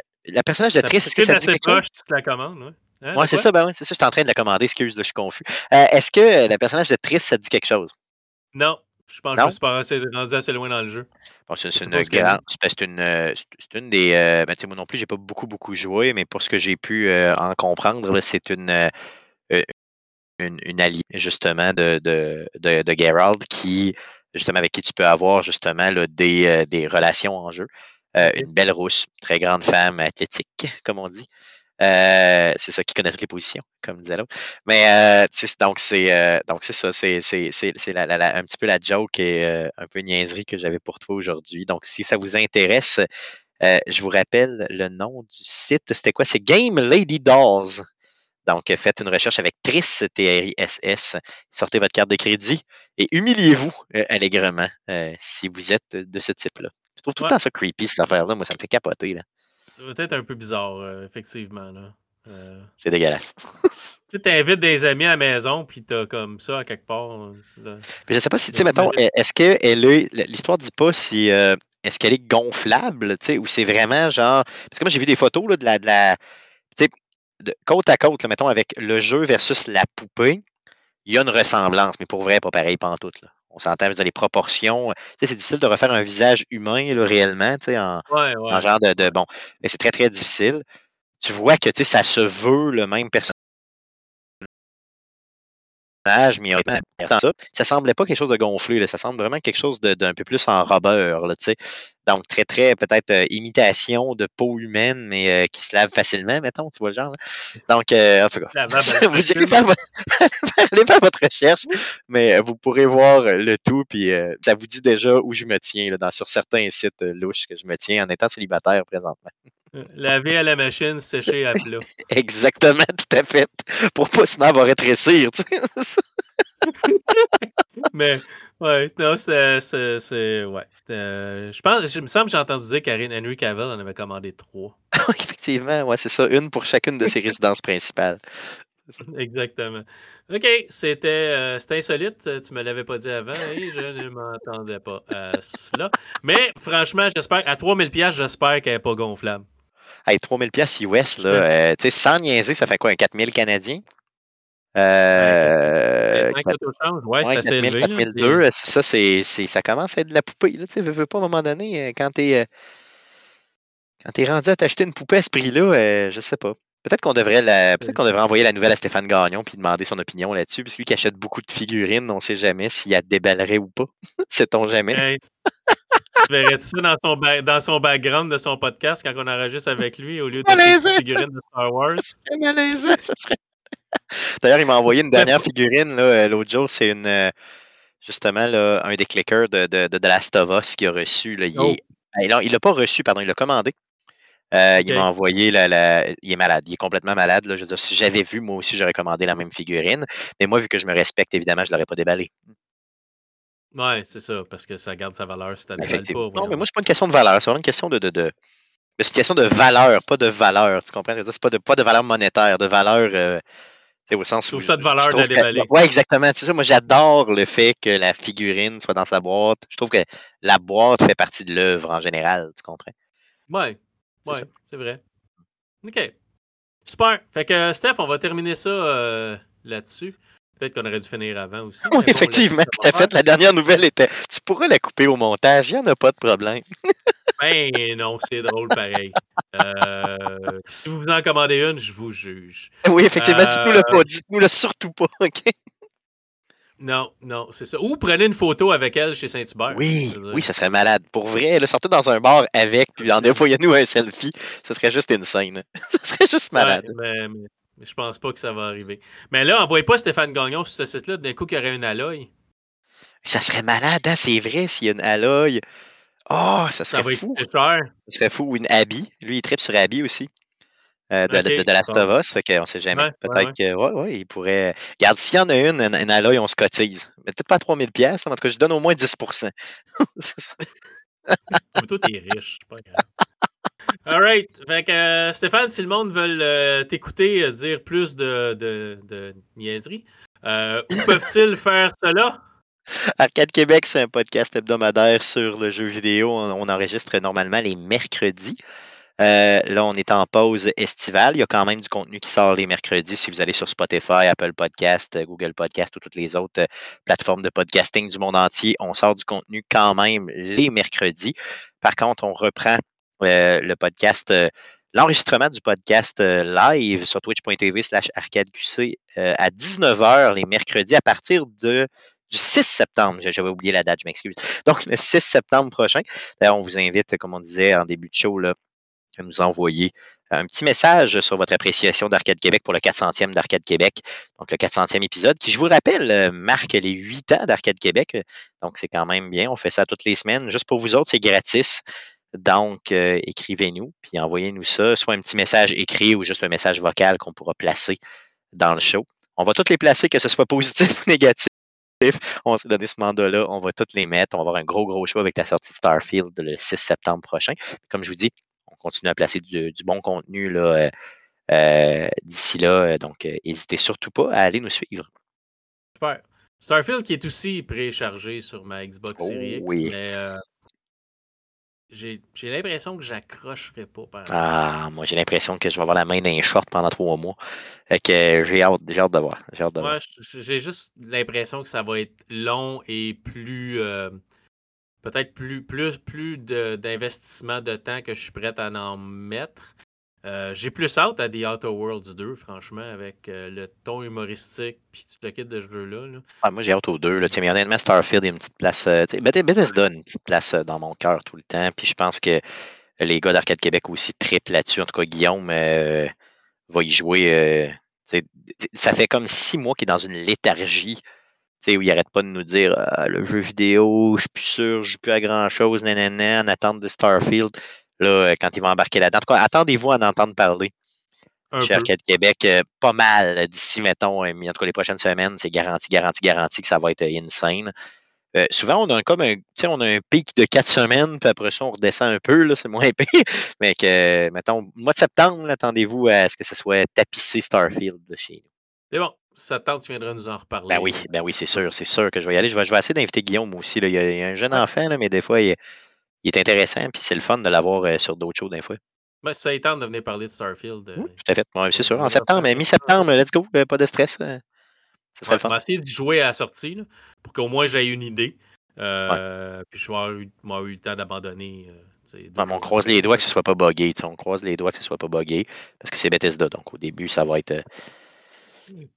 personnage de Triss, est-ce que ça dit quelque proche, tu te la commandes, Hein, ouais, c'est ça, ben c'est ça, je suis en train de la commander, excuse, je suis confus. Euh, est-ce que le personnage de Triss, ça dit quelque chose? Non, je pense que je suis pas assez, rendu assez loin dans le jeu. Bon, c'est une grande. C'est une, euh, une des. Euh, ben, moi non plus, j'ai pas beaucoup, beaucoup joué, mais pour ce que j'ai pu en comprendre, c'est une, une, une, alliée, justement, de, de, de, de, Geralt qui, justement, avec qui tu peux avoir, justement, là, des, des relations en jeu. une belle rousse, très grande femme athlétique, comme on dit. Euh, c'est ça qui connaît toutes les positions, comme disait l'autre. Mais euh, donc c'est euh, donc c'est ça, c'est, un petit peu la joke et un peu niaiserie que j'avais pour toi aujourd'hui. Donc, si ça vous intéresse, je vous rappelle le nom du site. C'était quoi? C'est Game Lady Dolls. Donc, faites une recherche avec Triss, T-R-I-S-S. Sortez votre carte de crédit et humiliez-vous allègrement si vous êtes de ce type-là. Je trouve tout le temps ça creepy, cette affaire-là. Moi, ça me fait capoter. Là. Peut-être un peu bizarre, euh, effectivement. Euh. C'est dégueulasse. Tu invites des amis à la maison, puis t'as comme ça à quelque part. Je je sais pas si, tu sais, mettons, est-ce qu'elle est. L'histoire dit pas si. Euh, est-ce qu'elle est gonflable, tu sais, ou c'est vraiment genre. Parce que moi, j'ai vu des photos là, de la. De la tu sais, côte à côte, mettons, avec le jeu versus la poupée, il y a une ressemblance, mais pour vrai, pas pareil, pas en tout. Là on s'entend dans les proportions. c'est difficile de refaire un visage humain là, réellement, en, en genre de, bon. Mais c'est très, très difficile. Tu vois que ça se veut le même personnage mais ça, ça semblait pas quelque chose de gonflé, ça semble vraiment quelque chose d'un peu plus en robeur, là, donc très très peut-être euh, imitation de peau humaine, mais euh, qui se lave facilement, mettons, tu vois le genre. Donc euh, en tout cas, vous irez faire, votre recherche, mais vous pourrez voir le tout, puis ça vous dit déjà où je me tiens là, dans, sur certains sites louches que je me tiens en étant célibataire présentement. Laver à la machine, sécher à plat. Exactement, tout à fait. Pour pas sinon avoir rétrécir. Tu sais. Mais, ouais, non, c'est. Ouais. Euh, je pense, je me semble que j'ai entendu dire qu'Henry Cavill en avait commandé trois. Effectivement, ouais, c'est ça. Une pour chacune de ses résidences principales. Exactement. OK, c'était insolite. Tu me l'avais pas dit avant et je ne m'entendais pas à cela. Mais franchement, j'espère, à 3000$, j'espère qu'elle n'est pas gonflable. Hey, 3000$ US, là, sais, sans niaiser, ça fait quoi, un 4000 Canadiens? Euh, ouais, c'est assez 4000, 4002, ça, c'est, ça commence à être de la poupée. Là, tu veux pas à un moment donné, quand tu es, quand es rendu à t'acheter une poupée à ce prix-là, euh, je sais pas. Peut-être qu'on devrait la, peut-être qu'on devrait envoyer la nouvelle à Stéphane Gagnon puis demander son opinion là-dessus, parce que lui qui achète beaucoup de figurines, on ne sait jamais s'il y a déballerait ou pas. Sait-on jamais. Tu verrais ça dans son, dans son background de son podcast quand on enregistre avec lui au lieu de figurines de Star Wars? ça serait D'ailleurs, il m'a envoyé une dernière figurine euh, l'autre jour. C'est une euh, justement un des clickers de, de, de, Last of Us qui a reçu. il oh. ben, il l'a pas reçu, pardon, il l'a commandé. Euh, il m'a envoyé la, Il est malade, il est complètement malade. Je veux dire, si j'avais vu, moi aussi, j'aurais commandé la même figurine. Mais moi, vu que je me respecte, évidemment, je ne l'aurais pas déballé. Ouais, c'est ça, parce que ça garde sa valeur si tu pas. Non, mais moi, c'est pas une question de valeur, c'est vraiment une question de. de, c'est une question de valeur, pas de valeur. Tu comprends? C'est pas de, pas de valeur monétaire, de valeur. C'est au sens où. ça de valeur de déballer. Oui, exactement. C'est ça. Moi, j'adore le fait que la figurine soit dans sa boîte. Je trouve que la boîte fait partie de l'œuvre en général. Tu comprends? Oui. Oui, c'est vrai. OK. Super. Fait que, Steph, on va terminer ça euh, là-dessus. Peut-être qu'on aurait dû finir avant aussi. Oui, effectivement. Tout à fait. La dernière nouvelle était. Tu pourrais la couper au montage. Il n'y en a pas de problème. Ben non, c'est drôle pareil. Euh, si vous en commandez une, je vous juge. Oui, effectivement, dites-nous le pas, euh, dites-nous le surtout pas, OK? Non, non, c'est ça. Ou prenez une photo avec elle chez Saint-Hubert. Oui, oui, ça serait malade. Pour vrai, elle sortait dans un bar avec, puis envoyez-nous un selfie, ce serait juste une scène. ça serait juste malade. mais, mais, je pense pas que ça va arriver. Mais là, envoyez pas Stéphane Gagnon sur ce site-là, d'un coup, qu'il y aurait une alloy. Ça serait malade, hein, c'est vrai, s'il y a une alloy. Oh, ça serait fou. Ça serait fou. Ou une Abby. Lui, il tripe sur Abby aussi. Euh, de, de, de, la Stovos, fait qu'on sait jamais. Peut-être que, ouais, ouais, il pourrait. Regarde, s'il y en a une, une, une alloy, on se cotise. Mais peut-être pas 3000 pièces. En tout cas, je donne au moins 10% Toi, t'es riche, c'est pas grave. All right. Fait que, euh, Stéphane, si le monde veut euh, t'écouter euh, dire plus de, de, niaiseries, où peuvent-ils faire cela? Arcade Québec, c'est un podcast hebdomadaire sur le jeu vidéo. On, enregistre normalement les mercredis. Là, on est en pause estivale. Il y a quand même du contenu qui sort les mercredis. Si vous allez sur Spotify, Apple Podcast, Google Podcast ou toutes les autres plateformes de podcasting du monde entier, on sort du contenu quand même les mercredis. Par contre, on reprend euh, le podcast, l'enregistrement du podcast live sur twitch.tv slash arcadeqc à 19h les mercredis à partir de du 6 septembre. J'avais oublié la date, je m'excuse. Donc, le 6 septembre prochain. On vous invite, comme on disait en début de show, là, à nous envoyer un petit message sur votre appréciation d'Arcade Québec pour le 400e d'Arcade Québec. Donc, le 400e épisode, qui, je vous rappelle, euh, marque les 8 ans d'Arcade Québec. Donc, c'est quand même bien. On fait ça toutes les semaines. Juste pour vous autres, c'est gratis. Donc, euh, écrivez-nous, puis envoyez-nous ça, soit un petit message écrit ou juste un message vocal qu'on pourra placer dans le show. On va tous les placer, que ce soit positif ou négatif. On s'est donné ce mandat-là, on va toutes les mettre. On va avoir un gros, gros show avec la sortie de Starfield le 6 septembre prochain. Comme je vous dis, on continue à placer du, bon contenu là, euh, euh, d'ici là. Euh, donc, n'hésitez surtout pas à aller nous suivre. Super. Starfield qui est aussi préchargé sur ma Xbox Series X. Oh oui. J'ai l'impression que j'accrocherai pas. Par ah, moi, j'ai l'impression que je vais avoir la main d'un short pendant trois mois. Fait que j'ai hâte, hâte de voir. J'ai juste l'impression que ça va être long et plus. Euh, peut-être plus, plus, plus d'investissement de, temps que je suis prêt à en mettre. Euh, j'ai plus hâte à The Outer Worlds 2, franchement, avec euh, le ton humoristique puis tout le kit de jeu-là. Ah, moi, j'ai hâte aux deux. Mais honnêtement, Starfield, a une petite place. Euh, Bethesda une petite place euh, dans mon cœur tout le temps. Puis je pense que les gars d'Arcade Québec aussi triplent là-dessus. En tout cas, Guillaume va y jouer. ça fait comme six mois qu'il est dans une léthargie. Où il n'arrête pas de nous dire ah, le jeu vidéo, je suis plus sûr, je joue plus à grand chose, nanana, en attente de Starfield là, euh, quand ils vont embarquer là-dedans. En tout cas, attendez-vous à en entendre parler. Chez Arcade Québec, euh, pas mal d'ici, mettons, euh, en tout cas les prochaines semaines, c'est garanti, garanti, garanti que ça va être insane. souvent, on a comme un, on a un pic de quatre semaines, puis après ça, on redescend un peu, c'est moins épais. Mais que, mettons, mois de septembre, attendez-vous à ce que ce soit tapissé Starfield de chez nous. C'est bon. Ça tente, tu viendras nous en reparler. Ben oui, ben oui, c'est sûr, c'est sûr que je vais y aller. Je vais, je vais essayer d'inviter Guillaume aussi. Il, y a, un jeune enfant, là, mais des fois, il, est intéressant, puis c'est le fun de l'avoir euh, sur d'autres shows des fois. Ben, ça tente de venir parler de Starfield. Euh, tout à fait. c'est sûr. En septembre, mi-septembre, let's go, pas de stress. Ça fun. Je vais essayer d'y jouer à la sortie pour qu'au moins j'aie une idée. Euh, puis je vais avoir eu, le temps d'abandonner. on croise les doigts que ce soit pas buggé. On croise les doigts que ce soit pas buggé. Parce que c'est Bethesda. Donc au début, ça va être.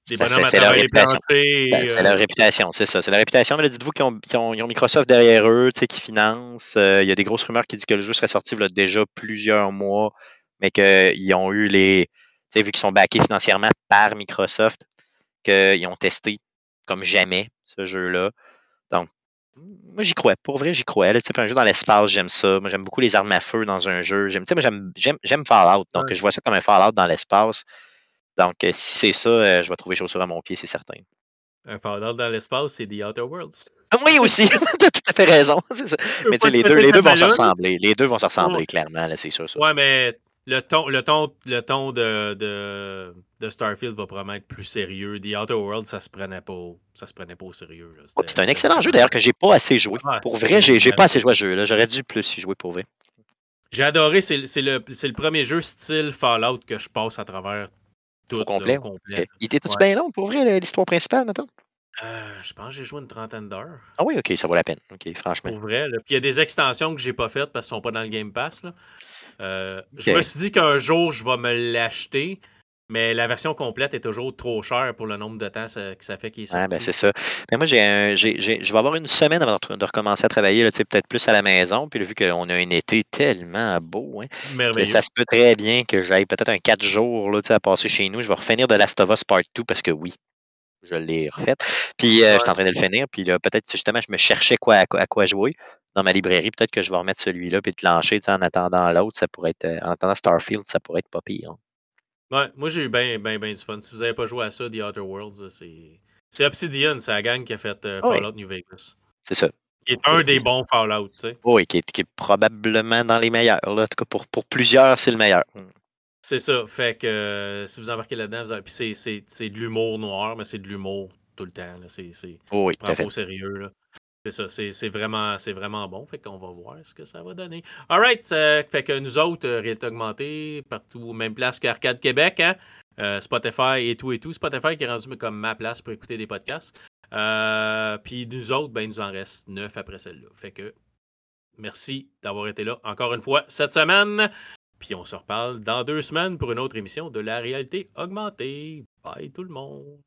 C'est leur réputation. Ben, c'est leur euh, réputation, c'est ça. C'est la réputation. Mais dites-vous qu'ils ont, Microsoft derrière eux, qui finance. Euh, il y a des grosses rumeurs qui disent que le jeu serait sorti là, déjà plusieurs mois, mais qu'ils ont eu les. Vu qu'ils sont backés financièrement par Microsoft, qu'ils ont testé comme jamais ce jeu-là. Donc, moi, j'y crois. Pour vrai, j'y crois. Là, un jeu dans l'espace, j'aime ça. Moi, j'aime beaucoup les armes à feu dans un jeu. J'aime, j'aime, Fallout. Donc, je vois ça comme un Fallout dans l'espace. Donc, euh, si c'est ça, euh, je vais trouver chaussure à mon pied, c'est certain. Un Fallout dans l'espace, c'est The Outer Worlds. Ah oui, aussi. tu as tout à fait raison. Mais tu sais, les deux, les deux vont se ressembler. Les deux vont se ressembler, clairement, c'est sûr. Ouais, mais le ton, le ton, le ton de, de, de, Starfield va probablement être plus sérieux. The Outer Worlds, ça se prenait pas, ça se prenait pas au sérieux. c'est un excellent jeu d'ailleurs que j'ai pas assez joué. pour vrai, j'ai, j'ai pas assez joué à ce jeu. Là. J'aurais dû plus y jouer pour vrai. J'ai adoré. C'est, c'est, le, c'est le premier jeu style Fallout que je passe à travers tout. Complet. Il était tout bien long pour vrai, l'histoire principale, maintenant? Euh, je pense que j'ai joué une trentaine d'heures. Ah oui, ok, ça vaut la peine. Ok, franchement. Pour vrai. Puis il y a des extensions que j'ai pas faites parce qu'elles sont pas dans le Game Pass. Là. Euh, je me suis dit qu'un jour, je vais me l'acheter. Mais la version complète est toujours trop chère pour le nombre de temps que ça fait qu'il est ben, sorti. c'est ça. Mais moi, j'ai, je vais avoir une semaine avant de recommencer à travailler, peut-être plus à la maison. Puis vu qu'on a un été tellement beau, hein, ça se peut très bien que j'aille peut-être un 4 jours là, à passer chez nous. Je vais refinir de Last of Us Part 2 parce que oui, je l'ai refait. Puis euh, je suis en train de le finir. Puis là, peut-être justement, je me cherchais quoi, à, quoi, jouer dans ma librairie. Peut-être que je vais remettre celui-là puis te lancer en attendant l'autre. Ça pourrait être. En attendant Starfield, ça pourrait être pas pire. Ouais, moi j'ai eu bien ben, ben du fun. Si vous n'avez pas joué à ça, The Outer Worlds, c'est. C'est Obsidian, c'est la gang qui a fait euh, Fallout New Vegas. C'est ça. Qui est un des bons Fallout, tu sais. Oui, qui est, probablement dans les meilleurs. Là. En tout cas, pour, pour plusieurs, c'est le meilleur. Hmm. C'est ça. Fait que euh, si vous embarquez là-dedans, vous avez... puis c'est de l'humour noir, mais c'est de l'humour tout le temps. C'est, oh oui, pas au sérieux. Là. C'est ça, c'est vraiment, vraiment bon. Fait qu'on va voir ce que ça va donner. Alright, fait que nous autres, euh, réalité augmentée, partout, même place qu'Arcade Québec, hein? Euh, Spotify et tout et tout. Spotify qui est rendu comme ma place pour écouter des podcasts. Euh, puis nous autres, ben, il nous en reste neuf après celle-là. Fait que merci d'avoir été là encore une fois cette semaine. Puis on se reparle dans deux semaines pour une autre émission de la réalité augmentée. Bye tout le monde.